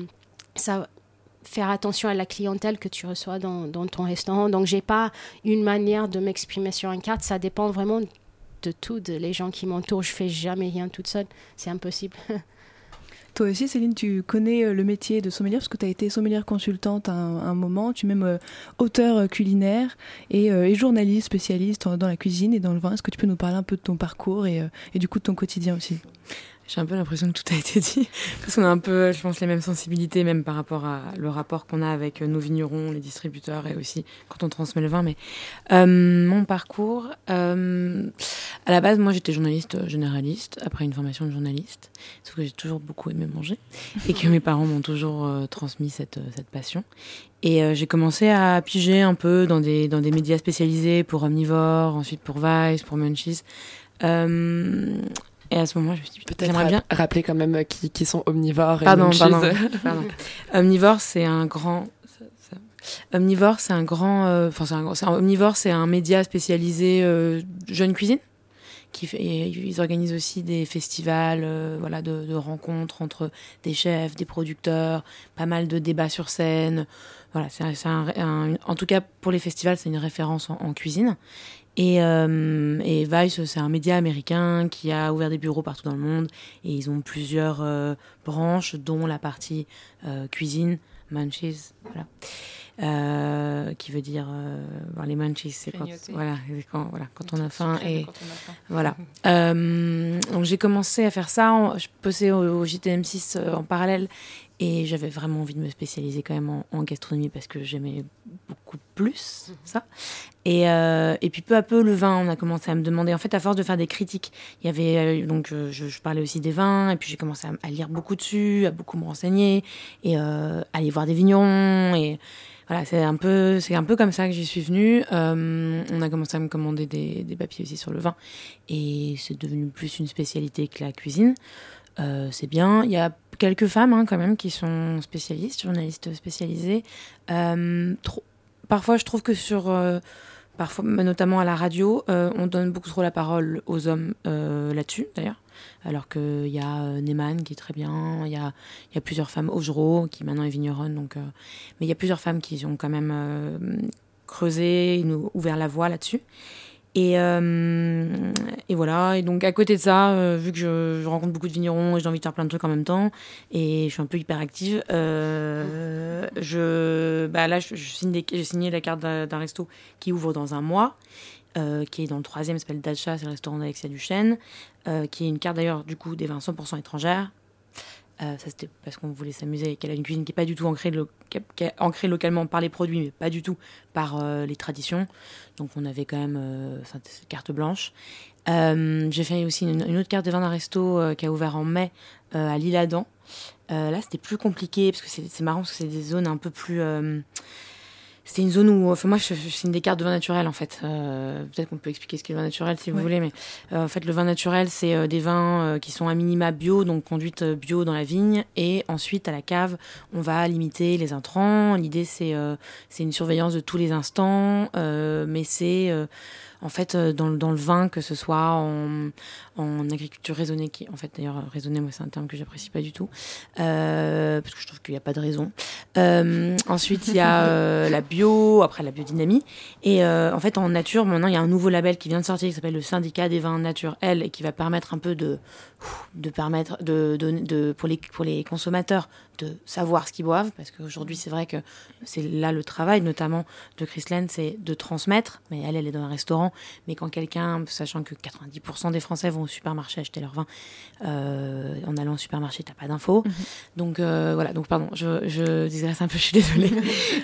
ça, faire attention à la clientèle que tu reçois dans, dans ton restaurant. Donc, j'ai pas une manière de m'exprimer sur une carte. Ça dépend vraiment de tout, de les gens qui m'entourent. Je fais jamais rien toute seule. C'est impossible. Toi aussi, Céline, tu connais euh, le métier de sommelière parce que tu as été sommelière consultante à un, moment, tu es même euh, auteur euh, culinaire et, journaliste spécialiste dans la cuisine et dans le vin. Est-ce que tu peux nous parler un peu de ton parcours et du coup de ton quotidien aussi? J'ai un peu l'impression que tout a été dit, parce qu'on a un peu, je pense, les mêmes sensibilités, même par rapport à le rapport qu'on a avec nos vignerons, les distributeurs, et aussi quand on transmet le vin. Mais euh, mon parcours, euh, à la base, moi, j'étais journaliste généraliste, après une formation de journaliste, sauf que j'ai toujours beaucoup aimé manger, et que mes parents m'ont toujours euh, transmis cette, cette passion. Et j'ai commencé à piger un peu dans des, dans des médias spécialisés pour Omnivore, ensuite pour Vice, pour Munchies. Euh, et à ce moment, je me suis dit, peut-être bien rappeler quand même qui, qui sont omnivores. Pardon, et pardon, pardon. Omnivore, c'est un grand. Omnivore, c'est un grand. Euh, enfin, c'est un, Omnivore, c'est un média spécialisé euh, jeune cuisine. Qui fait, ils organisent aussi des festivals, euh, voilà, de, de, rencontres entre des chefs, des producteurs, pas mal de débats sur scène. Voilà, c'est un, en tout cas pour les festivals, c'est une référence en, en cuisine. Et, euh, et Vice, c'est un média américain qui a ouvert des bureaux partout dans le monde et ils ont plusieurs euh, branches, dont la partie euh, cuisine, munchies, voilà. Qui veut dire les munchies, c'est quand, voilà, quand, voilà, quand on a faim et voilà. donc j'ai commencé à faire ça, je bossais au, au JTM6 en parallèle et j'avais vraiment envie de me spécialiser quand même en, gastronomie parce que j'aimais beaucoup plus mhm. ça. Et, euh, et, puis peu à peu, le vin, on a commencé à me demander. En fait, à force de faire des critiques, il y avait. Euh, donc, je, je, parlais aussi des vins, et puis j'ai commencé à, lire beaucoup dessus, à beaucoup me renseigner, et euh, aller voir des vignerons. Et voilà, c'est un, peu, un peu comme ça que j'y suis venue. Euh, on a commencé à me commander des, papiers aussi sur le vin, et c'est devenu plus une spécialité que la cuisine. Euh, c'est bien. Il y a quelques femmes hein, quand même qui sont spécialistes, journalistes spécialisées. Euh, parfois, je trouve que sur, euh, parfois, notamment à la radio, on donne beaucoup trop la parole aux hommes là-dessus, d'ailleurs. Alors qu'il y a Neyman qui est très bien, il y a, y a, plusieurs femmes, Augereau qui maintenant est vigneronne, donc, mais il y a plusieurs femmes qui ont quand même creusé, nous ouvert la voie là-dessus. Et, euh, et, voilà. Et donc, à côté de ça, euh, vu que je, rencontre beaucoup de vignerons et j'ai envie de faire plein de trucs en même temps, et je suis un peu hyperactive, euh, je, bah là, j'ai signé la carte d'un resto qui ouvre dans un mois, qui est dans le troisième, s'appelle Dacha, c'est le restaurant d'Alexia Duchesne, qui est une carte d'ailleurs, du coup, des vins 100% étrangères. Ça, c'était parce qu'on voulait s'amuser, qu'elle a une cuisine qui n'est pas du tout ancrée, ancrée localement par les produits, mais pas du tout par les traditions. Donc on avait quand même euh, carte blanche. Euh, j'ai fait aussi une, autre carte de vin d'un resto euh, qui a ouvert en mai à l'Île-Adam. là, c'était plus compliqué parce que c'est marrant parce que c'est des zones un peu plus c'était une zone où, enfin moi, je, je signe des cartes de vin naturel en fait. Euh, Peut-être qu'on peut expliquer ce qu'est le vin naturel si vous voulez, mais euh, en fait, le vin naturel, c'est euh, des vins euh, qui sont à minima bio, donc conduite bio dans la vigne, et ensuite à la cave, on va limiter les intrants. L'idée, c'est c'est une surveillance de tous les instants, mais c'est en fait, euh, dans, le vin, que ce soit en, agriculture raisonnée, qui, en fait, d'ailleurs, raisonnée, moi, c'est un terme que j'apprécie pas du tout, euh, parce que je trouve qu'il n'y a pas de raison. Euh, ensuite, il y a la bio, après la biodynamie. Et en fait, en nature, maintenant, il y a un nouveau label qui vient de sortir qui s'appelle le Syndicat des vins naturels et qui va permettre un peu de, de permettre de, pour les consommateurs de savoir ce qu'ils boivent, parce qu'aujourd'hui, c'est vrai que c'est là le travail, notamment de Christine, c'est de transmettre. Mais elle, elle est dans un restaurant mais quand quelqu'un, sachant que 90% des Français vont au supermarché acheter leur vin, euh, en allant au supermarché, t'as pas d'infos. Mhm. Donc euh, voilà, donc pardon, je, je digresse un peu, je suis désolée.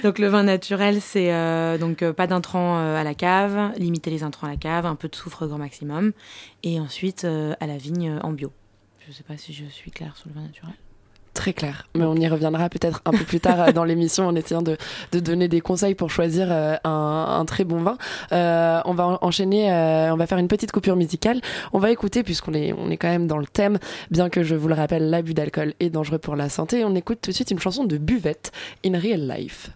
donc le vin naturel, c'est euh, donc pas d'intrants à la cave, limiter les intrants à la cave, un peu de soufre grand maximum, et ensuite à la vigne en bio. Je sais pas si je suis claire sur le vin naturel. Très clair, mais on y reviendra peut-être un peu plus tard euh, dans l'émission en essayant de, de, donner des conseils pour choisir euh, un, un, très bon vin. Euh, on va enchaîner, on va faire une petite coupure musicale. On va écouter, puisqu'on est, on est quand même dans le thème, bien que je vous le rappelle, l'abus d'alcool est dangereux pour la santé. On écoute tout de suite une chanson de Buvette, In Real Life.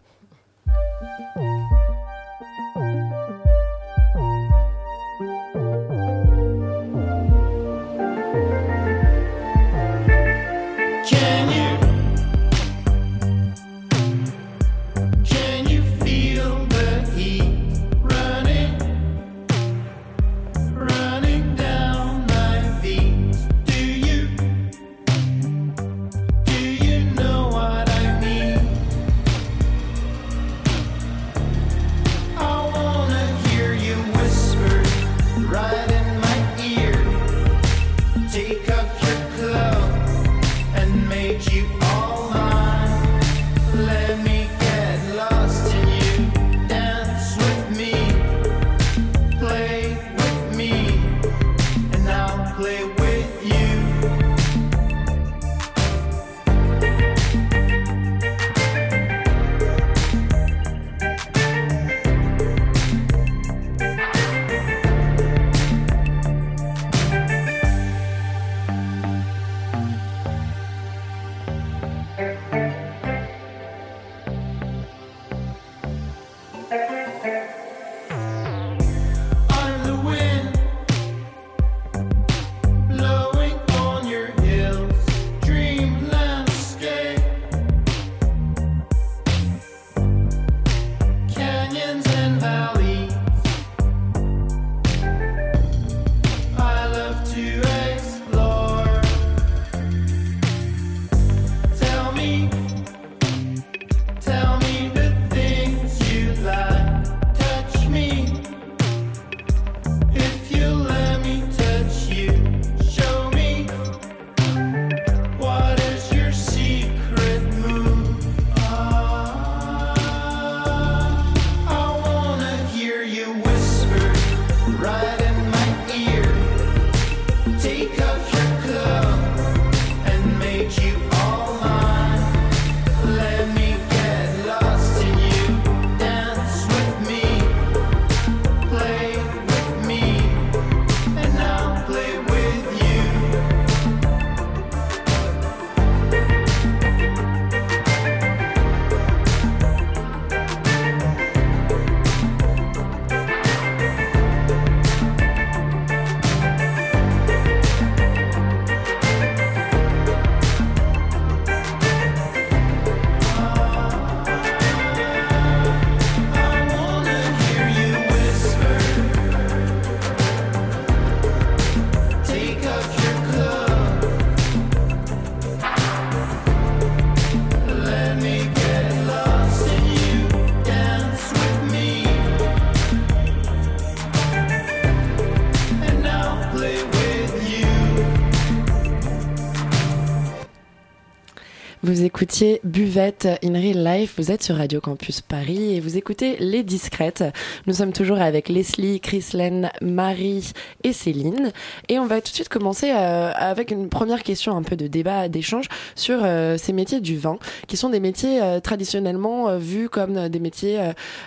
Vous écoutiez Buvette in Real Life, vous êtes sur Radio Campus Paris et vous écoutez Les Discrètes. Nous sommes toujours avec Leslie, Chrislène, Marie et Céline. Et on va tout de suite commencer euh, avec une première question, un peu de débat, d'échange sur euh, ces métiers du vin, qui sont des métiers euh, traditionnellement vus comme des métiers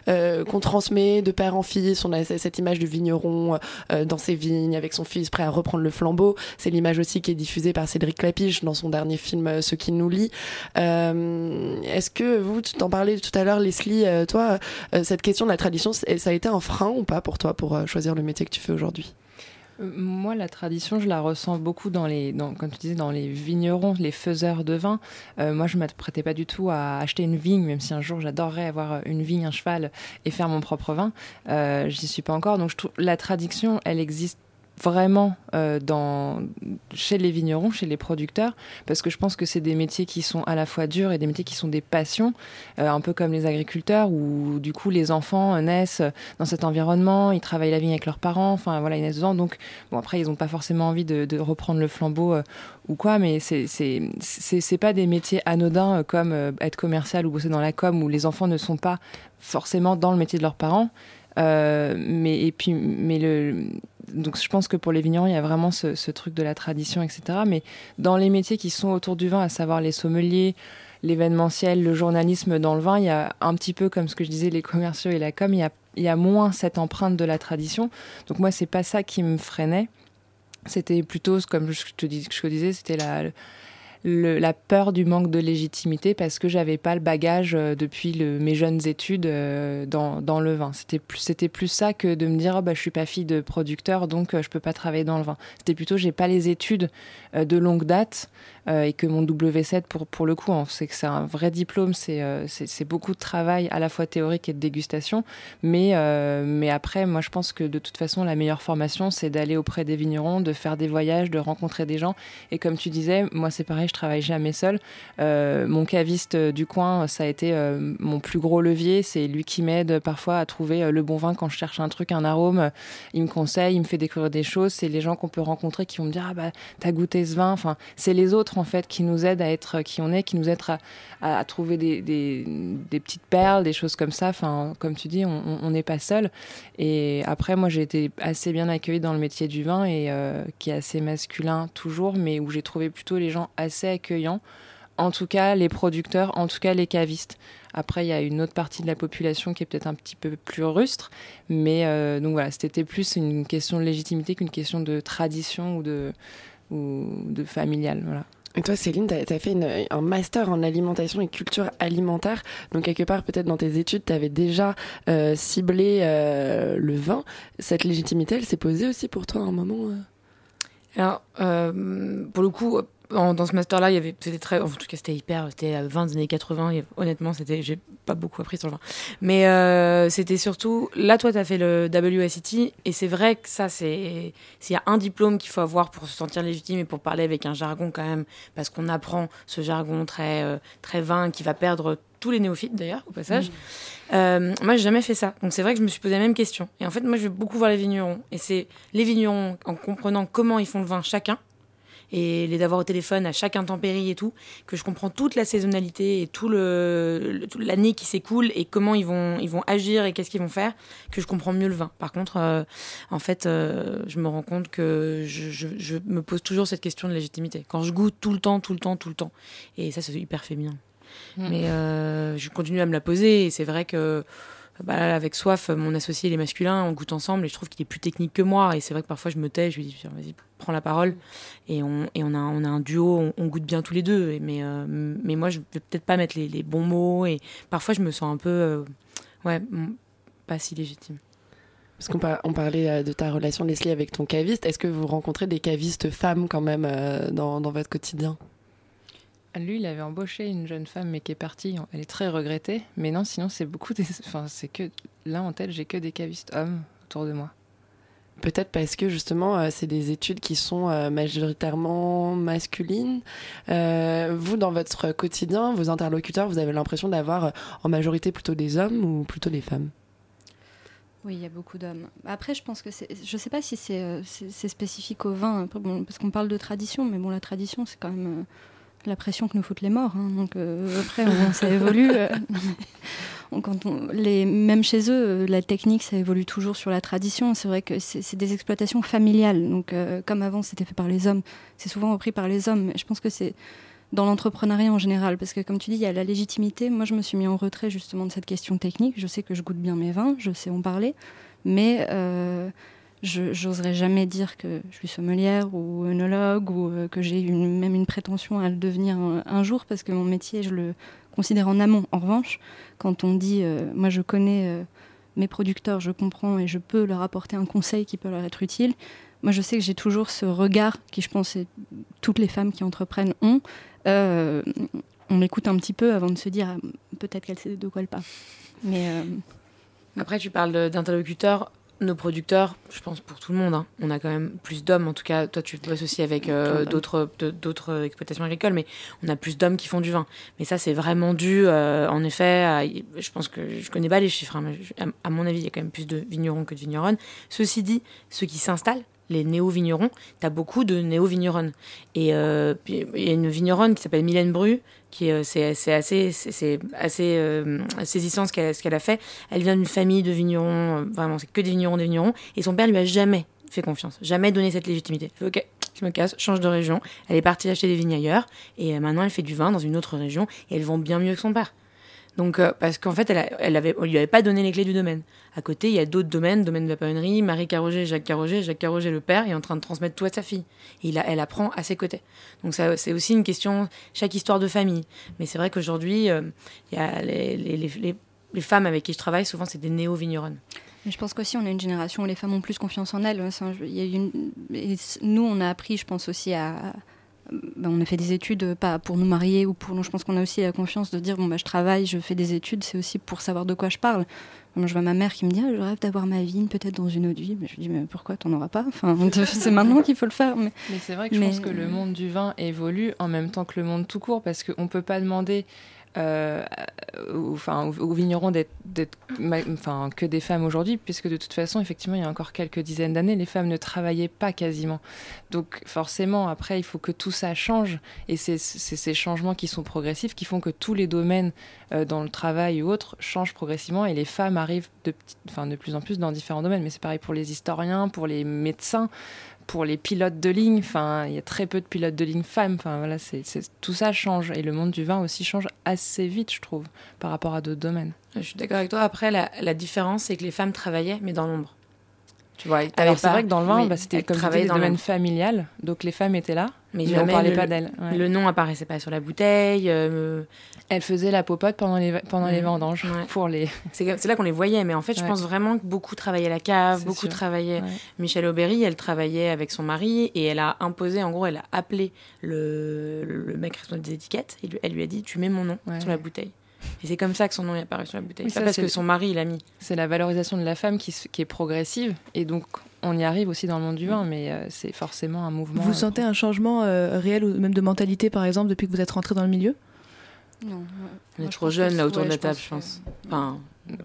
qu'on transmet de père en fils. On a cette image du vigneron dans ses vignes avec son fils prêt à reprendre le flambeau. C'est l'image aussi qui est diffusée par Cédric Clapiche dans son dernier film Ce qui nous lie. Euh, est-ce que vous, tu t'en parlais tout à l'heure, Leslie, euh, toi, euh, cette question de la tradition, ça a été un frein ou pas pour toi pour choisir le métier que tu fais aujourd'hui? Moi, la tradition, je la ressens beaucoup dans les, comme tu disais, dans les vignerons, les faiseurs de vin. moi, je ne m'apprêtais pas du tout à acheter une vigne, même si un jour j'adorerais avoir une vigne, un cheval et faire mon propre vin. J'y suis pas encore. Donc, je trouve la tradition, elle existe vraiment euh, chez les vignerons, chez les producteurs, parce que je pense que c'est des métiers qui sont à la fois durs et des métiers qui sont des passions, euh, un peu comme les agriculteurs, où du coup les enfants naissent dans cet environnement, ils travaillent la vigne avec leurs parents, enfin voilà, ils naissent dedans, donc bon après ils n'ont pas forcément envie de, reprendre le flambeau euh, ou quoi, mais c'est c'est pas des métiers anodins comme être commercial ou bosser dans la com, où les enfants ne sont pas forcément dans le métier de leurs parents. mais et puis mais le donc je pense que pour les vignerons, il y a vraiment ce, truc de la tradition, etc. Mais dans les métiers qui sont autour du vin, à savoir les sommeliers, l'événementiel, le journalisme dans le vin, il y a un petit peu comme ce que je disais, les commerciaux et la com, il y a, moins cette empreinte de la tradition. Donc moi, c'est pas ça qui me freinait. C'était plutôt, comme je je te disais, c'était la la peur du manque de légitimité parce que j'avais pas le bagage euh, depuis mes jeunes études euh, dans, dans, le vin. C'était plus, c'était plus ça que de me dire oh, bah, je suis pas fille de producteur donc euh, je peux pas travailler dans le vin. C'était plutôt j'ai pas les études de longue date et que mon W7 pour, pour le coup, c'est que c'est un vrai diplôme, c'est, c'est, beaucoup de travail à la fois théorique et de dégustation. Mais, mais après, moi je pense que de toute façon la meilleure formation c'est d'aller auprès des vignerons, de faire des voyages, de rencontrer des gens. Et comme tu disais, moi c'est pareil, je travaille jamais seul. Euh, mon caviste euh, du coin, ça a été euh, mon plus gros levier. C'est lui qui m'aide parfois à trouver le bon vin quand je cherche un truc, un arôme. Il me conseille, il me fait découvrir des choses. C'est les gens qu'on peut rencontrer qui vont me dire ah bah t'as goûté ce vin. Enfin, c'est les autres en fait qui nous aident à être qui on est, qui nous aident à, trouver des, petites perles, des choses comme ça. Enfin, comme tu dis, on n'est pas seul. Et après, moi, j'ai été assez bien accueillie dans le métier du vin et qui est assez masculin toujours, mais où j'ai trouvé plutôt les gens assez accueillant, en tout cas les producteurs, en tout cas les cavistes. Après, il y a une autre partie de la population qui est peut-être un petit peu plus rustre, mais euh, donc voilà, c'était plus une question de légitimité qu'une question de tradition ou de, ou de familial. Voilà. Et toi, Céline, tu as, fait un master en alimentation et culture alimentaire. Donc, quelque part, peut-être dans tes études, tu avais déjà euh, ciblé euh, le vin. Cette légitimité, elle s'est posée aussi pour toi à un moment Alors, pour le coup, dans ce master-là, il y avait, c'était très, en tout cas, c'était hyper, c'était à 20 des années 80. Et honnêtement, c'était, j'ai pas beaucoup appris sur le vin. Mais euh, c'était surtout, là, toi, tu as fait le WSET, et c'est vrai que ça, c'est, s'il y a un diplôme qu'il faut avoir pour se sentir légitime et pour parler avec un jargon quand même, parce qu'on apprend ce jargon très, euh, très vin qui va perdre tous les néophytes d'ailleurs, au passage. Mmh. Euh, moi, j'ai jamais fait ça. Donc, c'est vrai que je me suis posé la même question. Et en fait, moi, je vais beaucoup voir les vignerons. Et c'est les vignerons, en comprenant comment ils font le vin chacun, et les d'avoir au téléphone à chaque intempérie et tout, que je comprends toute la saisonnalité et tout le, l'année qui s'écoule et comment ils vont ils vont agir et qu'est-ce qu'ils vont faire, que je comprends mieux le vin. Par contre, euh, en fait, euh, je me rends compte que je, je, me pose toujours cette question de légitimité quand je goûte tout le temps, tout le temps, tout le temps. Et ça, c'est hyper féminin. Mm. Mais euh, je continue à me la poser et c'est vrai que bah, avec Soif, mon associé, il est masculin, on goûte ensemble et je trouve qu'il est plus technique que moi. Et c'est vrai que parfois je me tais, je lui dis, vas-y, prends la parole. Et on, a, un duo, on, goûte bien tous les deux. Mais, euh, mais moi, je vais peut-être pas mettre les, bons mots. Et parfois, je me sens un peu, euh, ouais, pas si légitime. Parce qu'on on parlait euh, de ta relation, Leslie, avec ton caviste. Est-ce que vous rencontrez des cavistes femmes quand même dans votre quotidien? Lui, il avait embauché une jeune femme, mais qui est partie. Elle est très regrettée. Mais non, sinon, c'est beaucoup des. Enfin, c'est que. Là, en tête, j'ai que des cavistes hommes autour de moi. Peut-être parce que justement, euh, c'est des études qui sont euh, majoritairement masculines. Euh, vous, dans votre quotidien, vos interlocuteurs, vous avez l'impression d'avoir en majorité plutôt des hommes ou plutôt des femmes? Oui, il y a beaucoup d'hommes. Après, je pense que c'est, je ne sais pas si c'est, spécifique au vin, parce qu'on parle de tradition, mais bon, la tradition, c'est quand même la pression que nous foutent les morts. hein. Donc euh, après, on- ça évolue. euh, on- quand on, les, même chez eux, euh, la technique, ça évolue toujours sur la tradition. C'est vrai que c'est des exploitations familiales. Donc euh, comme avant, c'était fait par les hommes, c'est souvent repris par les hommes. Mais je pense que c'est dans l'entrepreneuriat en général, parce que comme tu dis, il y a la légitimité. Moi, je me suis mis en retrait justement de cette question technique. Je sais que je goûte bien mes vins, je sais en parler, mais je j'oserais jamais dire que je suis sommelière ou œnologue ou euh, que j'ai une, même une prétention à le devenir un, un jour, parce que mon métier, je le considère en amont. En revanche, quand on dit, euh, moi, je connais euh, mes producteurs, je comprends et je peux leur apporter un conseil qui peut leur être utile. Moi, je sais que j'ai toujours ce regard qui, je pense, toutes les femmes qui entreprennent ont. Euh, on m'écoute un petit peu avant de se dire ah, peut-être qu'elle sait de quoi elle parle. Mais euh, Après, tu parles d'interlocuteurs. Nos producteurs, je pense pour tout le monde, hein, on a quand même plus d'hommes. En tout cas, toi, tu bosses aussi avec euh, d'autres d'autres exploitations agricoles, mais on a plus d'hommes qui font du vin. Mais ça, c'est vraiment dû, euh, en effet, à- je pense que je connais pas les chiffres, hein, mais à, à mon avis, il y a quand même plus de vignerons que de vigneronnes. Ceci dit, ceux qui s'installent, les néo-vignerons, tu as beaucoup de néo-vigneronnes. Et euh, il y a une vigneronne qui s'appelle Mylène Bru, est- c'est assez, c'est- assez euh, saisissant ce qu'elle a fait. Elle vient d'une famille de vignerons, euh, vraiment, c'est que des vignerons, des vignerons. Et son père lui a jamais fait confiance, jamais donné cette légitimité. Ok, je me casse, change de région. Elle est partie acheter des vignes ailleurs. Et euh, maintenant, elle fait du vin dans une autre région. Et elle vend bien mieux que son père. Donc, euh, parce qu'en fait, elle, a- lui avait pas donné les clés du domaine. À côté, il y a d'autres domaines, domaine de la paonnerie, Marie Carroger, Jacques Carroger. Jacques Carroger, le père, est en train de transmettre tout à sa fille. Elle apprend à ses côtés. Donc, ça, c'est aussi une question, chaque histoire de famille. Mais c'est vrai qu'aujourd'hui, euh, il y a les, les, les, femmes avec qui je travaille, souvent, c'est des néo-vigneronnes. Je pense qu'aussi, on a une génération où les femmes ont plus confiance en elles. C- nous, on a appris, je pense aussi à. Ben, on a fait des études, euh, pas pour nous marier ou pour nous. Je pense qu'on a aussi la confiance de dire bon, bah, je travaille, je fais des études, c'est aussi pour savoir de quoi je parle. Moi, je vois ma mère qui me dit ah, je rêve d'avoir ma vigne, peut-être dans une autre vie. Mais je lui dis mais pourquoi t'en auras pas? Enfin, C'est maintenant qu'il faut le faire. Mais, Mais c'est vrai que je pense que le monde du vin évolue en même temps que le monde tout court, parce qu'on ne peut pas demander euh, enfin, aux, vignerons d'être, enfin, que des femmes aujourd'hui, puisque de toute façon, effectivement, il y a encore quelques dizaines d'années, les femmes ne travaillaient pas quasiment. Donc forcément, après, il faut que tout ça change, et c'est, ces changements qui sont progressifs qui font que tous les domaines euh, dans le travail ou autres changent progressivement, et les femmes arrivent de, enfin, de plus en plus dans différents domaines. Mais c'est pareil pour les historiens, pour les médecins pour les pilotes de ligne, enfin, il y a très peu de pilotes de ligne femmes. Enfin, voilà, c'est, tout ça change et le monde du vin aussi change assez vite, je trouve, par rapport à d'autres domaines. Je suis d'accord avec toi. Après, la différence, c'est que les femmes travaillaient, mais dans l'ombre. Tu vois, t'avais Alors c'est vrai que dans le vin, oui, bah, c'était comme tu dis, dans domaines l'ombre. familiales, donc les femmes étaient là, Mais mais, on parlait le- pas d'elles. ouais. Le nom apparaissait pas sur la bouteille. euh, Elles faisaient la popote pendant les, pendant les Ouais. vendanges Ouais. pour les. C'est là qu'on les voyait, mais en fait, je Ouais. pense vraiment que beaucoup travaillaient à la cave, beaucoup sûr. travaillaient. Michelle Aubéry, elle travaillait avec son mari et elle a imposé, en gros, elle a appelé le, le mec responsable des étiquettes et lui- elle lui a dit Tu mets mon nom sur la bouteille. Et c'est comme ça que son nom est apparu sur la bouteille. Oui, pas ça, parce que son mari il l'a mis. C'est la valorisation de la femme qui, est progressive et donc on y arrive aussi dans le monde du vin, mais euh, c'est forcément un mouvement. Vous euh, sentez un changement euh, réel ou même de mentalité, par exemple, depuis que vous êtes rentré dans le milieu? Non. On est trop que jeunes là autour ouais, de la je table, pense je que- pense. Enfin,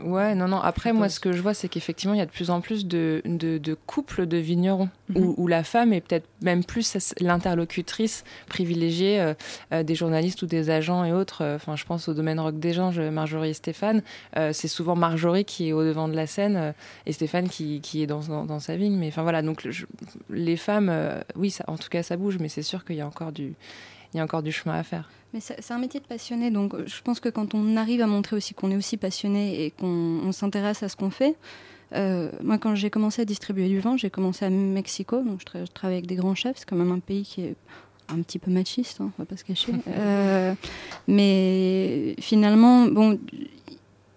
Ouais, non, non. Après, moi, ce que je vois, c'est qu'effectivement, il y a de plus en plus de, de, de couples de vignerons Mhm. où, où la femme est peut-être même plus l'interlocutrice privilégiée euh, euh, des journalistes ou des agents et autres. Euh, Enfin, je pense au domaine rock des gens, Marjorie et Stéphane. C'est souvent Marjorie qui est au devant de la scène et Stéphane qui, qui est dans, dans, dans sa vigne. Mais enfin, voilà. Donc, je- les femmes, oui, ça, en tout cas, ça bouge, mais c'est sûr qu'il y a encore du, il y a encore du chemin à faire. Mais c'est un métier de passionné, donc euh, je pense que quand on arrive à montrer aussi qu'on est aussi passionné et qu'on on s'intéresse à ce qu'on fait, euh, moi quand j'ai commencé à distribuer du vin, j'ai commencé à Mexico, donc je, tra- je travaille avec des grands chefs, c'est quand même un pays qui est un petit peu machiste, hein, on va pas se cacher. Euh, mais finalement, bon,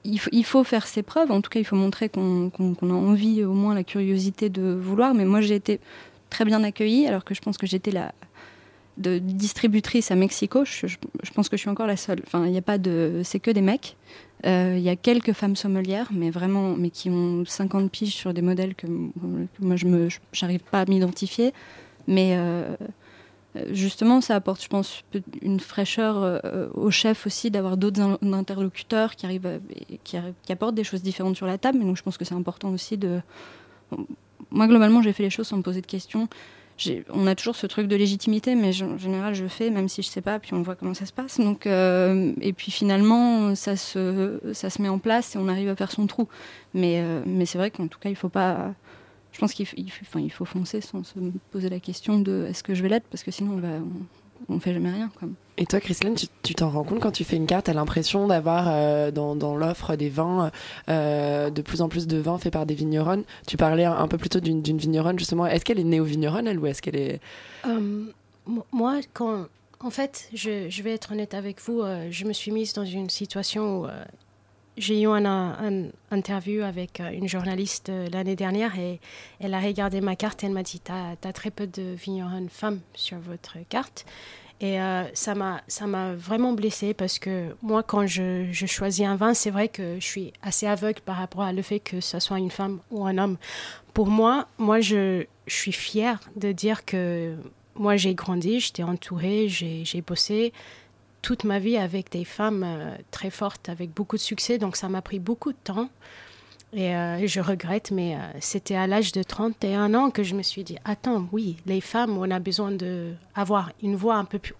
il faut, il faut faire ses preuves, en tout cas il faut montrer qu'on a envie, au moins la curiosité de vouloir, mais moi j'ai été très bien accueillie, alors que je pense que j'étais la de distributrice à Mexico, je, pense que je suis encore la seule. Enfin, il n'y a pas de, c'est que des mecs. Euh, Il y a quelques femmes sommelières, mais vraiment, mais qui ont 50 piges sur des modèles que, moi je me, j'arrive pas à m'identifier. Mais euh, justement, ça apporte, je pense, une fraîcheur euh, au chef aussi d'avoir d'autres in- interlocuteurs qui arrivent, et qui, qui apportent des choses différentes sur la table. Mais donc, je pense que c'est important aussi de. Moi, globalement, j'ai fait les choses sans me poser de questions on a toujours ce truc de légitimité, mais en général, je fais, même si je sais pas, puis on voit comment ça se passe. Donc, euh, et puis finalement, ça se, ça se met en place et on arrive à faire son trou. Mais, euh, mais c'est vrai qu'en tout cas, il faut pas. Je pense qu'il faut, enfin, il faut foncer sans se poser la question de est-ce que je vais l'être, parce que sinon, on va. Fait jamais rien. Quoi. Et toi, Christine, tu t'en rends compte quand tu fais une carte, tu as l'impression d'avoir euh, dans, dans l'offre des vins, de plus en plus de vins faits par des vigneronnes? Tu parlais un, peu plus tôt d'une vigneronne, justement. Est-ce qu'elle est néo-vigneronne, elle, ou est-ce qu'elle est. moi, quand, en fait, je, je, vais être honnête avec vous, je me suis mise dans une situation où j'ai eu une interview avec euh, une journaliste euh, l'année dernière et elle a regardé ma carte et elle m'a dit Tu as, très peu de vignerons femmes sur votre carte. Et euh, ça m'a vraiment blessée parce que moi, quand je, je choisis un vin, c'est vrai que je suis assez aveugle par rapport à le fait que ce soit une femme ou un homme. Pour moi, moi, je, je suis fière de dire que moi, j'ai grandi, j'étais entourée, j'ai bossé, toute ma vie avec des femmes euh, très fortes, avec beaucoup de succès. Donc ça m'a pris beaucoup de temps. Et euh, je regrette, mais euh, c'était à l'âge de 31 ans que je me suis dit, attends, oui, les femmes, on a besoin d'avoir une voix un peu plus...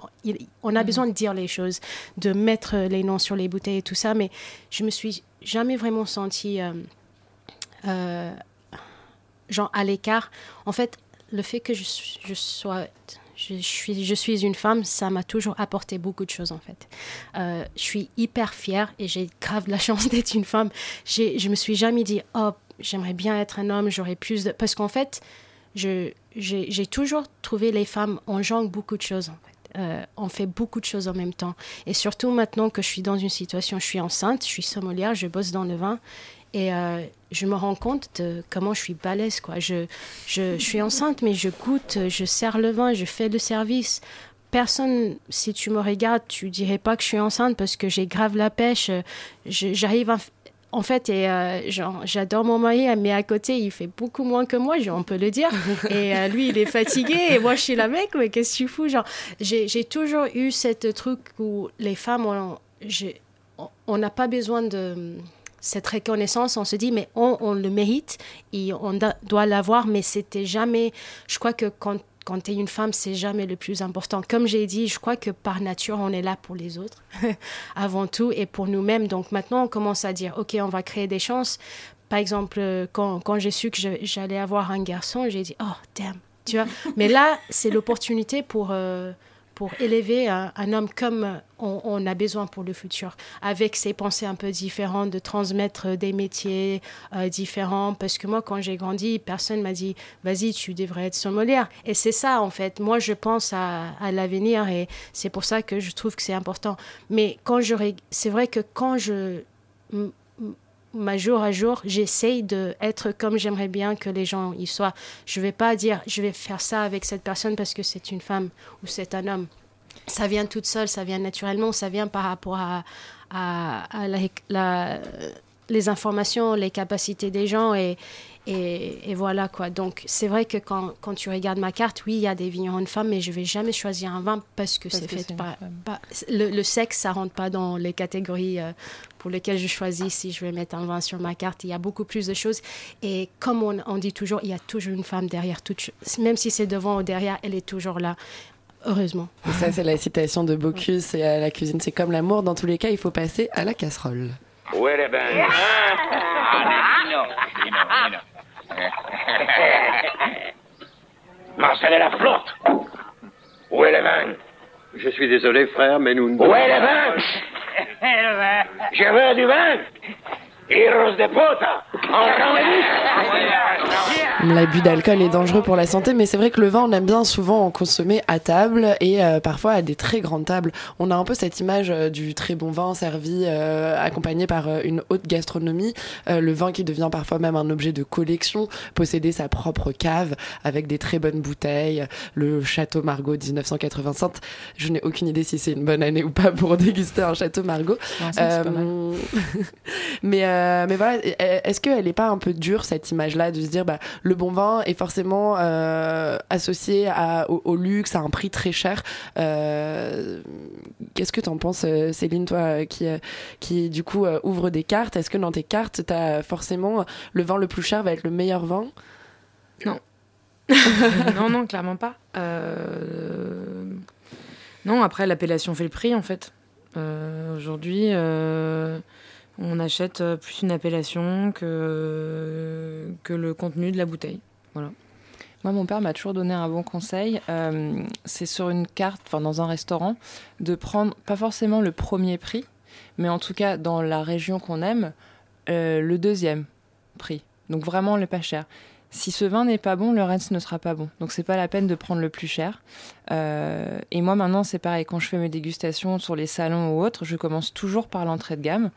On a mm. besoin de dire les choses, de mettre les noms sur les bouteilles et tout ça, mais je me suis jamais vraiment sentie genre à l'écart. En fait, le fait que je, je sois je suis, je suis une femme, ça m'a toujours apporté beaucoup de choses en fait. Euh, je suis hyper fière et j'ai grave la chance d'être une femme. Je me suis jamais dit, oh, j'aimerais bien être un homme, j'aurais plus de... Parce qu'en fait, j'ai toujours trouvé les femmes, on jongle beaucoup de choses en fait. Euh, on fait beaucoup de choses en même temps. Et surtout maintenant que je suis dans une situation, je suis enceinte, je suis sommelière, je bosse dans le vin et euh, je me rends compte de comment je suis balèze. Quoi. Je, je, suis enceinte, mais je goûte, je sers le vin, je fais le service. Personne, si tu me regardes, tu dirais pas que je suis enceinte parce que j'ai grave la pêche. J'arrive en fait, et euh, j'adore mon mari, mais à côté, il fait beaucoup moins que moi, on peut le dire. Et euh, lui, il est fatigué, et moi, je suis la mec, mais qu'est-ce que tu fous Genre, j'ai toujours eu cette truc où les femmes, on n'a pas besoin de cette reconnaissance, on se dit, mais on, le mérite et on doit l'avoir, mais c'était jamais, je crois que quand, quand tu es une femme, c'est jamais le plus important. Comme j'ai dit, je crois que par nature, on est là pour les autres, avant tout, et pour nous-mêmes. Donc maintenant, on commence à dire, OK, on va créer des chances. Par exemple, quand, quand j'ai su que j'allais avoir un garçon, j'ai dit, oh, damn, tu vois. mais là, c'est l'opportunité pour... Euh, pour élever un, homme comme on, a besoin pour le futur, avec ses pensées un peu différentes, de transmettre des métiers euh, différents. Parce que moi, quand j'ai grandi, personne m'a dit, vas-y, tu devrais être sommelière. Et c'est ça, en fait. Moi, je pense à, à l'avenir et c'est pour ça que je trouve que c'est important. Mais quand je, c'est vrai que quand je ma jour à jour, j'essaye d'être comme j'aimerais bien que les gens y soient. Je ne vais pas dire je vais faire ça avec cette personne parce que c'est une femme ou c'est un homme. Ça vient toute seule, ça vient naturellement, ça vient par rapport à, la, les informations, les capacités des gens et, et, voilà quoi. Donc c'est vrai que quand, quand, tu regardes ma carte, oui, il y a des vignerons de femmes, mais je vais jamais choisir un vin parce que c'est fait pas, le, sexe, ça rentre pas dans les catégories euh, pour lesquelles je choisis si je vais mettre un vin sur ma carte. Il y a beaucoup plus de choses. Et comme on, on dit toujours, il y a toujours une femme derrière toute Même si c'est devant ou derrière, elle est toujours là. Heureusement. Et ça, c'est la citation de Bocuse et à la cuisine. C'est comme l'amour. Dans tous les cas, il faut passer à la casserole. Où est le vin Marcel est la flotte. Où est le vin? Je suis désolé, frère, mais nous ne... Où est le vin? Je veux du vin Heroes de puta L'abus d'alcool est dangereux pour la santé, mais c'est vrai que le vin, on aime bien souvent en consommer à table et euh, parfois à des très grandes tables. On a un peu cette image euh, du très bon vin servi euh, accompagné par une haute gastronomie, le vin qui devient parfois même un objet de collection, posséder sa propre cave avec des très bonnes bouteilles, le Château Margaux 1985. Je n'ai aucune idée si c'est une bonne année ou pas pour déguster un Château Margaux. mais mais voilà, est-ce qu'elle n'est pas un peu dure cette image-là de se dire bah le bon vin est forcément euh, associé au, luxe, à un prix très cher. Euh, qu'est-ce que tu en penses, euh, Céline, toi, qui, qui du coup ouvre des cartes? Est-ce que dans tes cartes, tu as forcément le vin le plus cher va être le meilleur vin? Non. non, non, clairement pas. Euh, non, après, l'appellation fait le prix, en fait. Euh, aujourd'hui, euh, on achète plus une appellation que, que le contenu de la bouteille. Voilà. Moi, mon père m'a toujours donné un bon conseil. c'est sur une carte, enfin dans un restaurant, de prendre pas forcément le premier prix, mais en tout cas dans la région qu'on aime, le deuxième prix. Donc vraiment le pas cher. Si ce vin n'est pas bon, le reste ne sera pas bon. Donc c'est pas la peine de prendre le plus cher. Euh, et moi maintenant c'est pareil. Quand je fais mes dégustations sur les salons ou autres, je commence toujours par l'entrée de gamme,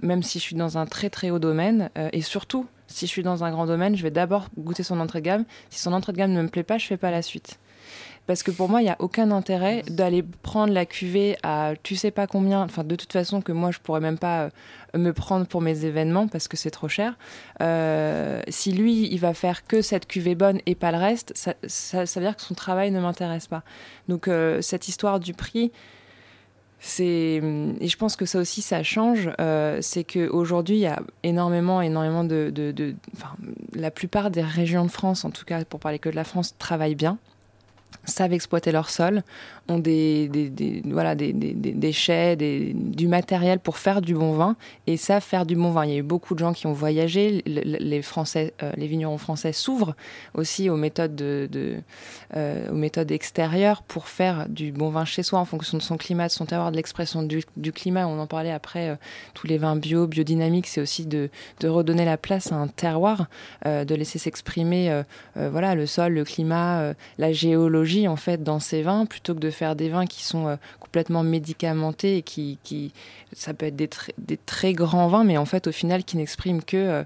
même si je suis dans un très très haut domaine. Euh, et surtout, si je suis dans un grand domaine, je vais d'abord goûter son entrée de gamme. Si son entrée de gamme ne me plaît pas, je fais pas la suite. Parce que pour moi, il n'y a aucun intérêt d'aller prendre la cuvée à tu sais pas combien, enfin de toute façon que moi je pourrais même pas euh, me prendre pour mes événements parce que c'est trop cher. Euh, si lui, il va faire que cette cuvée bonne et pas le reste, ça, ça, veut dire que son travail ne m'intéresse pas. Donc euh, cette histoire du prix, c'est et je pense que ça aussi ça change euh, c'est qu'aujourd'hui il y a énormément énormément de, de, de la plupart des régions de France en tout cas pour parler que de la France travaillent bien savent exploiter leur sol, ont des, des, voilà, des, des, déchets, du matériel pour faire du bon vin et savent faire du bon vin. Il y a eu beaucoup de gens qui ont voyagé. Les, Français, euh, les vignerons français s'ouvrent aussi aux méthodes, de, euh, aux méthodes extérieures pour faire du bon vin chez soi en fonction de son climat, de son terroir, de l'expression du, du, climat. On en parlait après, euh, tous les vins bio, biodynamiques, c'est aussi de, de, redonner la place à un terroir, de laisser s'exprimer voilà, le sol, le climat, la géologie en fait dans ces vins plutôt que de faire des vins qui sont euh, complètement médicamentés et qui, qui ça peut être des, très grands vins mais en fait au final qui n'expriment que euh,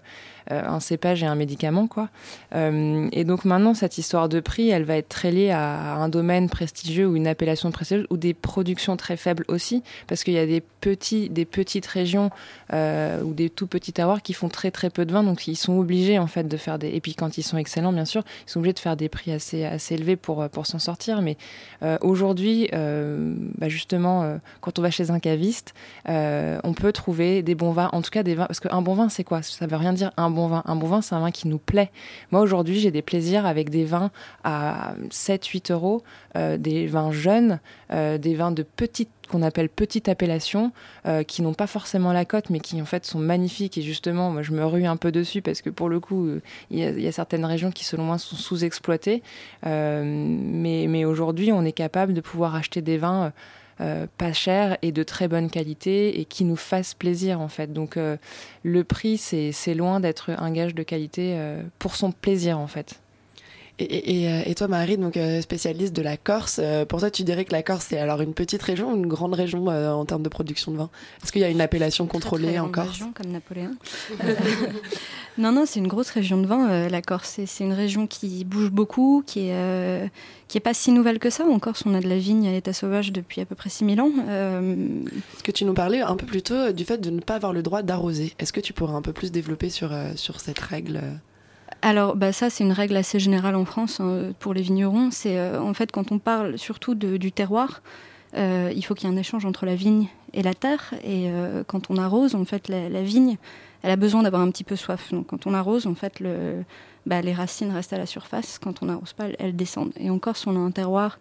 euh, un cépage et un médicament, quoi. Et donc maintenant, cette histoire de prix, elle va être très liée à, un domaine prestigieux ou une appellation prestigieuse ou des productions très faibles aussi, parce qu'il y a des petits, des petites régions ou des tout petits terroirs qui font très très peu de vin, donc ils sont obligés en fait de faire des. Et puis quand ils sont excellents, bien sûr, ils sont obligés de faire des prix assez assez élevés pour pour s'en sortir. Mais aujourd'hui, bah justement, quand on va chez un caviste, on peut trouver des bons vins, en tout cas des vins, parce qu'un bon vin, c'est quoi? Ça veut rien dire un bon vin. Un bon vin, c'est un vin qui nous plaît. Moi, aujourd'hui, j'ai des plaisirs avec des vins à 7-8 euros, euh, des vins jeunes, euh, des vins de petite qu'on appelle petite appellation, euh, qui n'ont pas forcément la cote, mais qui en fait sont magnifiques. Et justement, moi, je me rue un peu dessus parce que pour le coup, il y, a certaines régions qui, selon moi, sont sous-exploitées. mais mais aujourd'hui, on est capable de pouvoir acheter des vins euh, pas cher et de très bonne qualité et qui nous fasse plaisir en fait. Donc euh, le prix, c'est loin d'être un gage de qualité euh, pour son plaisir en fait. Et, et, et, toi, Marie, donc spécialiste de la Corse, pour toi, tu dirais que la Corse c'est alors une petite région ou une grande région en termes de production de vin? Est-ce qu'il y a une appellation contrôlée en Corse? région comme Napoléon. non, non, c'est une grosse région de vin. la Corse, c'est une région qui bouge beaucoup, qui est qui n'est pas si nouvelle que ça. En Corse, on a de la vigne à l'état sauvage depuis à peu près 6000 ans. Euh... Est-ce que tu nous parlais un peu plus tôt du fait de ne pas avoir le droit d'arroser? Est-ce que tu pourrais un peu plus développer sur, euh, sur cette règle alors, bah ça, c'est une règle assez générale en France hein, pour les vignerons. C'est euh, en fait quand on parle surtout du terroir, euh, il faut qu'il y ait un échange entre la vigne et la terre. Et quand on arrose, en fait, la, vigne, elle a besoin d'avoir un petit peu soif. Donc, quand on arrose, en fait, bah, les racines restent à la surface. Quand on n'arrose pas, elles, descendent. Et en Corse, on a un terroir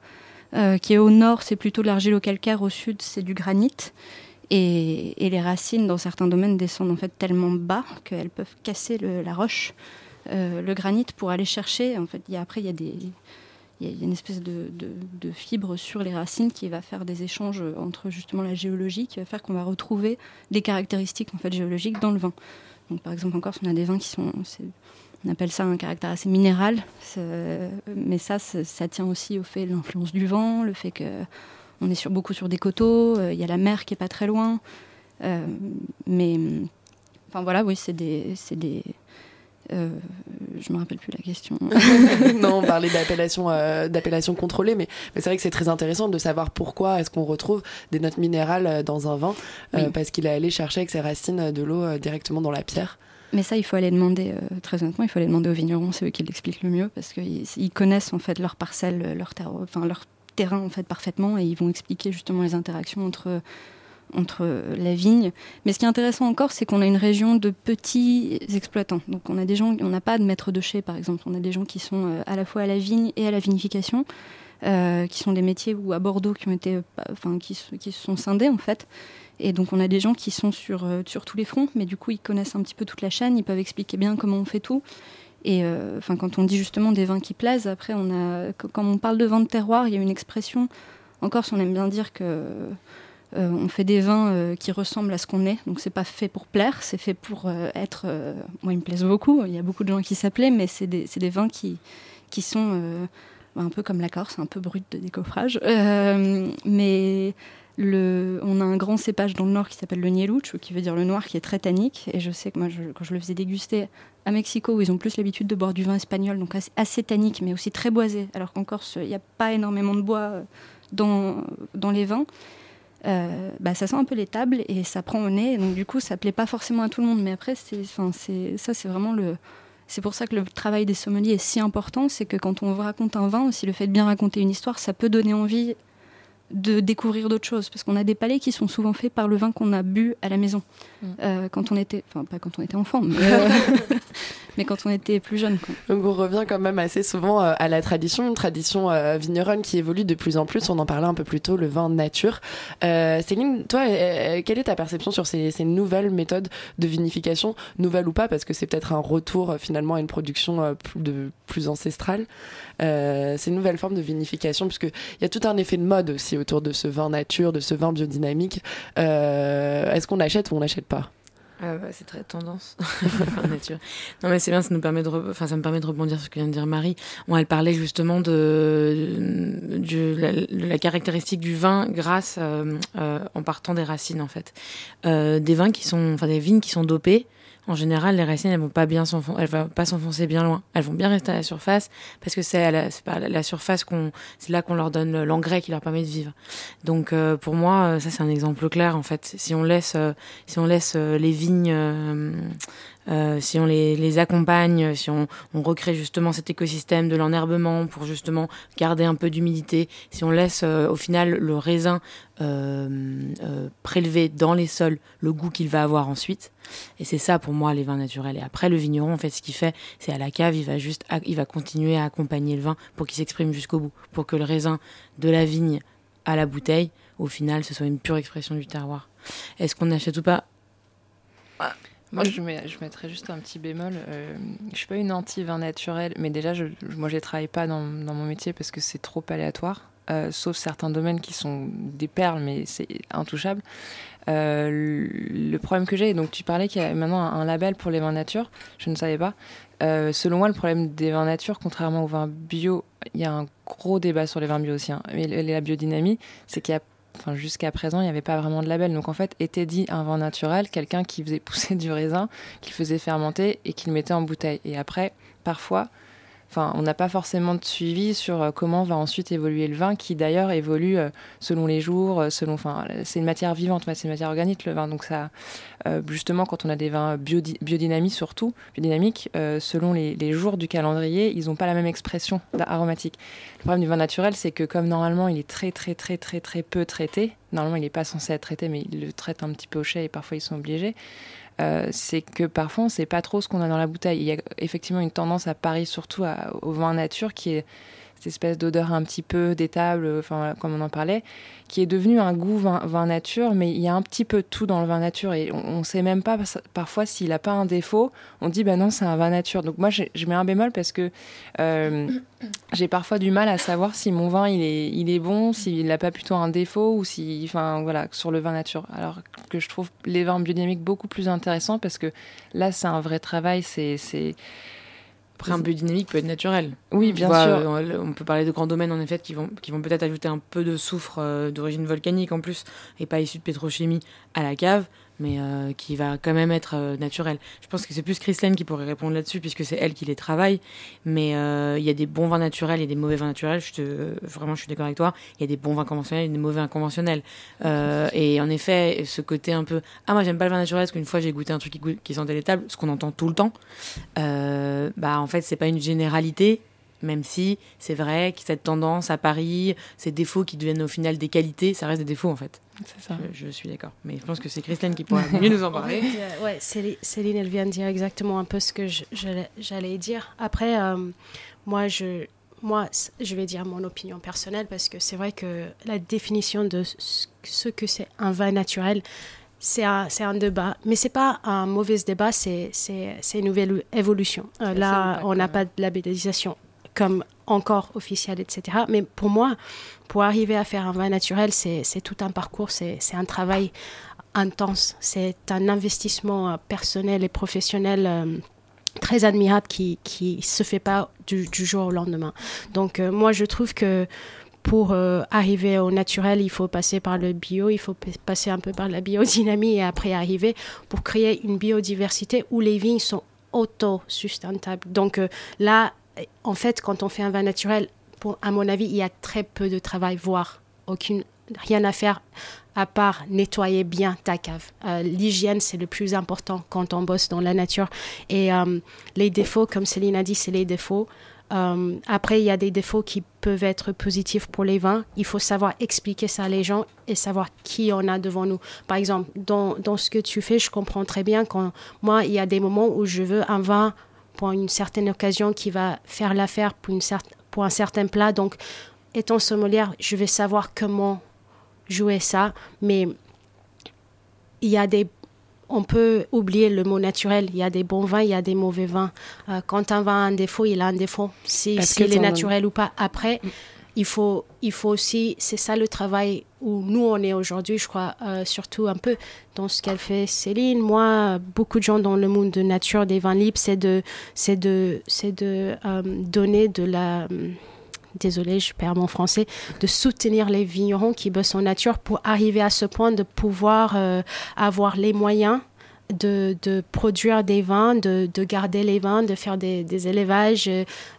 euh, qui est au nord, c'est plutôt de l'argilo-calcaire. Au sud, c'est du granit. Et, les racines, dans certains domaines, descendent en fait tellement bas qu'elles peuvent casser la roche, euh, le granit, pour aller chercher. En fait, y a, après, il y a des il y a une espèce de, de, fibre sur les racines qui va faire des échanges entre justement la géologie, qui va faire qu'on va retrouver des caractéristiques en fait géologiques dans le vin. Donc, par exemple, en Corse, on a des vins qui sont on appelle ça un caractère assez minéral, mais ça, ça tient aussi au fait de l'influence du vent, le fait que on est sur, beaucoup sur des coteaux, euh, il y a la mer qui est pas très loin, euh, mais enfin voilà, oui, c'est des euh, je me rappelle plus la question. non, on parlait d'appellation, d'appellation contrôlée, mais, mais c'est vrai que c'est très intéressant de savoir pourquoi est-ce qu'on retrouve des notes minérales dans un vin, parce qu'il est allé chercher avec ses racines de l'eau directement dans la pierre. Mais ça, il faut aller demander, euh, très honnêtement, il faut aller demander aux vignerons, c'est eux qui l'expliquent le mieux, parce qu'ils connaissent en fait leur parcelle, leur, enfin, leur terrain en fait parfaitement, et ils vont expliquer justement les interactions entre, entre la vigne. Mais ce qui est intéressant encore, c'est qu'on a une région de petits exploitants. Donc on a des gens, on n'a pas de maître de chai par exemple, on a des gens qui sont à la fois à la vigne et à la vinification, qui sont des métiers où à Bordeaux qui ont été, enfin qui, se sont scindés en fait. Et donc on a des gens qui sont sur, sur tous les fronts, mais du coup ils connaissent un petit peu toute la chaîne, ils peuvent expliquer bien comment on fait tout. Et euh, quand on dit justement des vins qui plaisent, après, on a, quand on parle de vins de terroir, il y a une expression. En Corse, on aime bien dire que euh, on fait des vins euh, qui ressemblent à ce qu'on est. Donc, c'est pas fait pour plaire, c'est fait pour être. moi, ils me plaisent beaucoup. Il y a beaucoup de gens qui s'appelaient, mais c'est des, des, vins qui, sont un peu comme la Corse, un peu brut de décoffrage. mais on a un grand cépage dans le nord qui s'appelle le Nieluch, qui veut dire le noir, qui est très tannique. Et je sais que moi, quand je le faisais déguster à Mexico, où ils ont plus l'habitude de boire du vin espagnol, donc assez, tannique, mais aussi très boisé, alors qu'en Corse, il n'y a pas énormément de bois euh, dans les vins. Euh, bah, ça sent un peu les tables et ça prend au nez. Donc du coup, ça plaît pas forcément à tout le monde. Mais après, c'est, c'est, ça, c'est vraiment le. C'est pour ça que le travail des sommeliers est si important. C'est que quand on raconte un vin, aussi le fait de bien raconter une histoire, ça peut donner envie de découvrir d'autres choses parce qu'on a des palais qui sont souvent faits par le vin qu'on a bu à la maison mm. euh, quand on était enfin pas quand on était enfant mais, euh, mais quand on était plus jeune donc on revient quand même assez souvent euh, à la tradition. Une tradition vigneronne qui évolue de plus en plus. On en parlait un peu plus tôt le vin nature. Céline toi quelle est ta perception sur ces, nouvelles méthodes de vinification? Nouvelles ou pas? Parce que c'est peut-être un retour finalement à une production plus, ancestrale. Ces nouvelles formes de vinification puisque il y a tout un effet de mode aussi autour de ce vin nature, de ce vin biodynamique. Euh, est-ce qu'on achète ou on n'achète pas? Ah bah, c'est très tendance nature. Non mais c'est bien, ça nous permet de, enfin ça me permet de rebondir sur ce que vient de dire Marie. Bon, elle parlait justement de, de, la, caractéristique du vin grâce euh, euh, en partant des racines en fait, des vins qui sont, enfin des vignes qui sont dopées en général, les racines, elles vont pas bien s'enfoncer, elles vont pas s'enfoncer bien loin. Elles vont bien rester à la surface parce que c'est à la, la surface qu'on, c'est là qu'on leur donne l'engrais qui leur permet de vivre. Donc, euh, pour moi, euh, ça c'est un exemple clair en fait. Si on laisse, euh, si on laisse les vignes euh, si on les, les, accompagne, si on, on, recrée justement cet écosystème de l'enherbement pour justement garder un peu d'humidité, si on laisse au final le raisin euh, prélever dans les sols le goût qu'il va avoir ensuite, et c'est ça pour moi les vins naturels. Et après le vigneron, en fait, ce qu'il fait, c'est à la cave, il va juste, il va continuer à accompagner le vin pour qu'il s'exprime jusqu'au bout, pour que le raisin de la vigne à la bouteille, au final, ce soit une pure expression du terroir. Est-ce qu'on achète ou pas? Moi, je, je mettrais juste un petit bémol. Euh, je suis pas une anti-vin naturel, mais déjà, je, moi, je ne travaille pas dans, dans, mon métier parce que c'est trop aléatoire, euh, sauf certains domaines qui sont des perles, mais c'est intouchable. Euh, le problème que j'ai, donc tu parlais qu'il y a maintenant un, label pour les vins nature, je ne savais pas. Euh, selon moi, le problème des vins nature, contrairement aux vins bio, il y a un gros débat sur les vins bio aussi, hein, mais la biodynamie, c'est qu'il y a jusqu'à présent, il n'y avait pas vraiment de label. Donc en fait, était dit un vin naturel, quelqu'un qui faisait pousser du raisin, qui faisait fermenter et qui le mettait en bouteille. Et après, parfois, Enfin, on n'a pas forcément de suivi sur euh, comment va ensuite évoluer le vin, qui d'ailleurs évolue euh, selon les jours, euh, selon. Enfin, c'est une matière vivante, c'est une matière organique le vin. Donc ça, justement, quand on a des vins biodynamiques surtout, biodynamiques, selon les, jours du calendrier, ils n'ont pas la même expression aromatique. Le problème du vin naturel, c'est que comme normalement il est très très très très très peu traité, normalement il n'est pas censé être traité, mais il le traite un petit peu au chai et parfois ils sont obligés. Euh, c'est que parfois on sait pas trop ce qu'on a dans la bouteille. Il y a effectivement une tendance à Paris, surtout au vin nature, qui est cette espèce d'odeur un petit peu d'étable, enfin comme on en parlait, qui est devenu un goût vin, nature, mais il y a un petit peu tout dans le vin nature et on ne sait même pas parfois s'il n'a pas un défaut. On dit ben non c'est un vin nature. Donc moi je mets un bémol parce que euh, j'ai parfois du mal à savoir si mon vin il est, il est bon, s'il n'a pas plutôt un défaut ou si, enfin voilà, sur le vin nature. Alors que je trouve les vins biodynamiques beaucoup plus intéressants parce que là c'est un vrai travail, c'est après, un biodynamique peut être naturel. Oui, bien sûr. Euh, on peut parler de grands domaines, en effet, qui vont, qui vont peut-être ajouter un peu de soufre euh, d'origine volcanique en plus, et pas issu de pétrochimie à la cave mais euh, qui va quand même être euh, naturel. Je pense que c'est plus Christine qui pourrait répondre là-dessus, puisque c'est elle qui les travaille. Mais euh, il y a des bons vins naturels, il y a des mauvais vins naturels. Je te, vraiment, je suis d'accord avec toi. Il y a des bons vins conventionnels et des mauvais vins conventionnels. et en effet, ce côté un peu ah moi j'aime pas le vin naturel parce qu'une fois j'ai goûté un truc qui, qui sentait l'étable, ce qu'on entend tout le temps. bah en fait c'est pas une généralité Même si c'est vrai que cette tendance à Paris, ces défauts qui deviennent au final des qualités, ça reste des défauts en fait. C'est ça. Je, je suis d'accord. Mais je pense que c'est Christine qui pourra mieux nous en parler. Euh, ouais, Céline, Céline, elle vient de dire exactement un peu ce que j'allais dire. Après, euh, moi, je, moi, c- je vais dire mon opinion personnelle parce que c'est vrai que la définition de ce que c'est un vin naturel, c'est un, débat. Mais c'est pas un mauvais débat, c'est une nouvelle évolution. Euh, là, on n'a pas de labellisation comme encore officielle, etc. Mais pour moi, pour arriver à faire un vin naturel, c'est tout un parcours, c'est un travail intense. C'est un investissement euh, personnel et professionnel euh, très admirable qui qui se fait pas du, jour au lendemain. Donc euh, moi je trouve que pour arriver au naturel, il faut passer par le bio, il faut passer un peu par la biodynamie et après arriver pour créer une biodiversité où les vignes sont auto-sustentables. Donc là, en fait, quand on fait un vin naturel, à mon avis, il y a très peu de travail, voire aucune, rien à faire à part nettoyer bien ta cave. Euh, L'hygiène, c'est le plus important quand on bosse dans la nature. Et euh, les défauts, comme Céline a dit, c'est les défauts. Euh, après, il y a des défauts qui peuvent être positifs pour les vins. Il faut savoir expliquer ça à les gens et savoir qui on a devant nous. Par exemple, dans, dans ce que tu fais, je comprends très bien quand moi, il y a des moments où je veux un vin pour une certaine occasion qui va faire l'affaire pour, une pour un certain plat. Donc, étant sommelière, je vais savoir comment jouer ça. Mais il y a des on peut oublier le mot naturel. Il y a des bons vins, il y a des mauvais vins. Euh, quand un vin a un défaut, il a un défaut. Si, Est-ce s'il que est ton- naturel ou pas. Après, il faut, il faut aussi, c'est ça le travail où nous on est aujourd'hui, je crois, euh, surtout un peu dans ce qu'elle fait Céline. Moi, beaucoup de gens dans le monde de nature des vins libres, c'est de, c'est de, c'est de euh, donner de la désolée, je perds mon français, de soutenir les vignerons qui bossent en nature pour arriver à ce point de pouvoir euh, avoir les moyens de, de produire des vins, de, de garder les vins, de faire des, des élevages,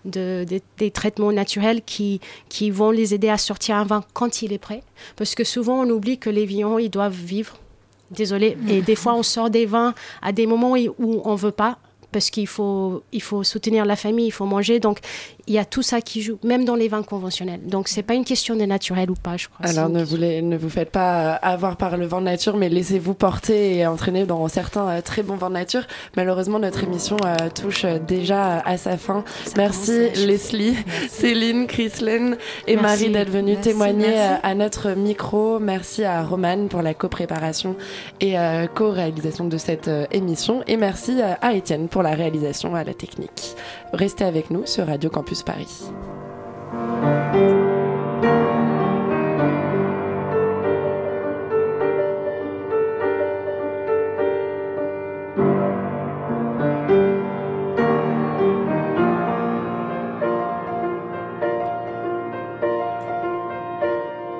de, des- des traitements naturels qui, qui vont les aider à sortir un vin quand il est prêt. Parce que souvent, on oublie que les vignerons, ils doivent vivre. Désolée. Et des fois, on sort des vins à des moments où où on veut pas parce qu'il faut, il faut soutenir la famille, il faut manger. Donc, il y a tout ça qui joue, même dans les vins conventionnels. Donc, c'est pas une question de naturel ou pas, je crois. Alors ne vous, les- ne vous faites pas euh, avoir par le vent de nature, mais laissez-vous porter et entraîner dans certains euh, très bons vents de nature. Malheureusement, notre émission euh, touche déjà à sa fin. Merci Leslie, Céline, Chrislène et Merci. Marie d'être venues Merci, témoigner merci. à notre micro. Merci à Romane pour la copréparation et euh, co-réalisation de cette euh, émission. Et merci à Étienne pour la réalisation à la technique. Restez avec nous sur Radio Campus Paris.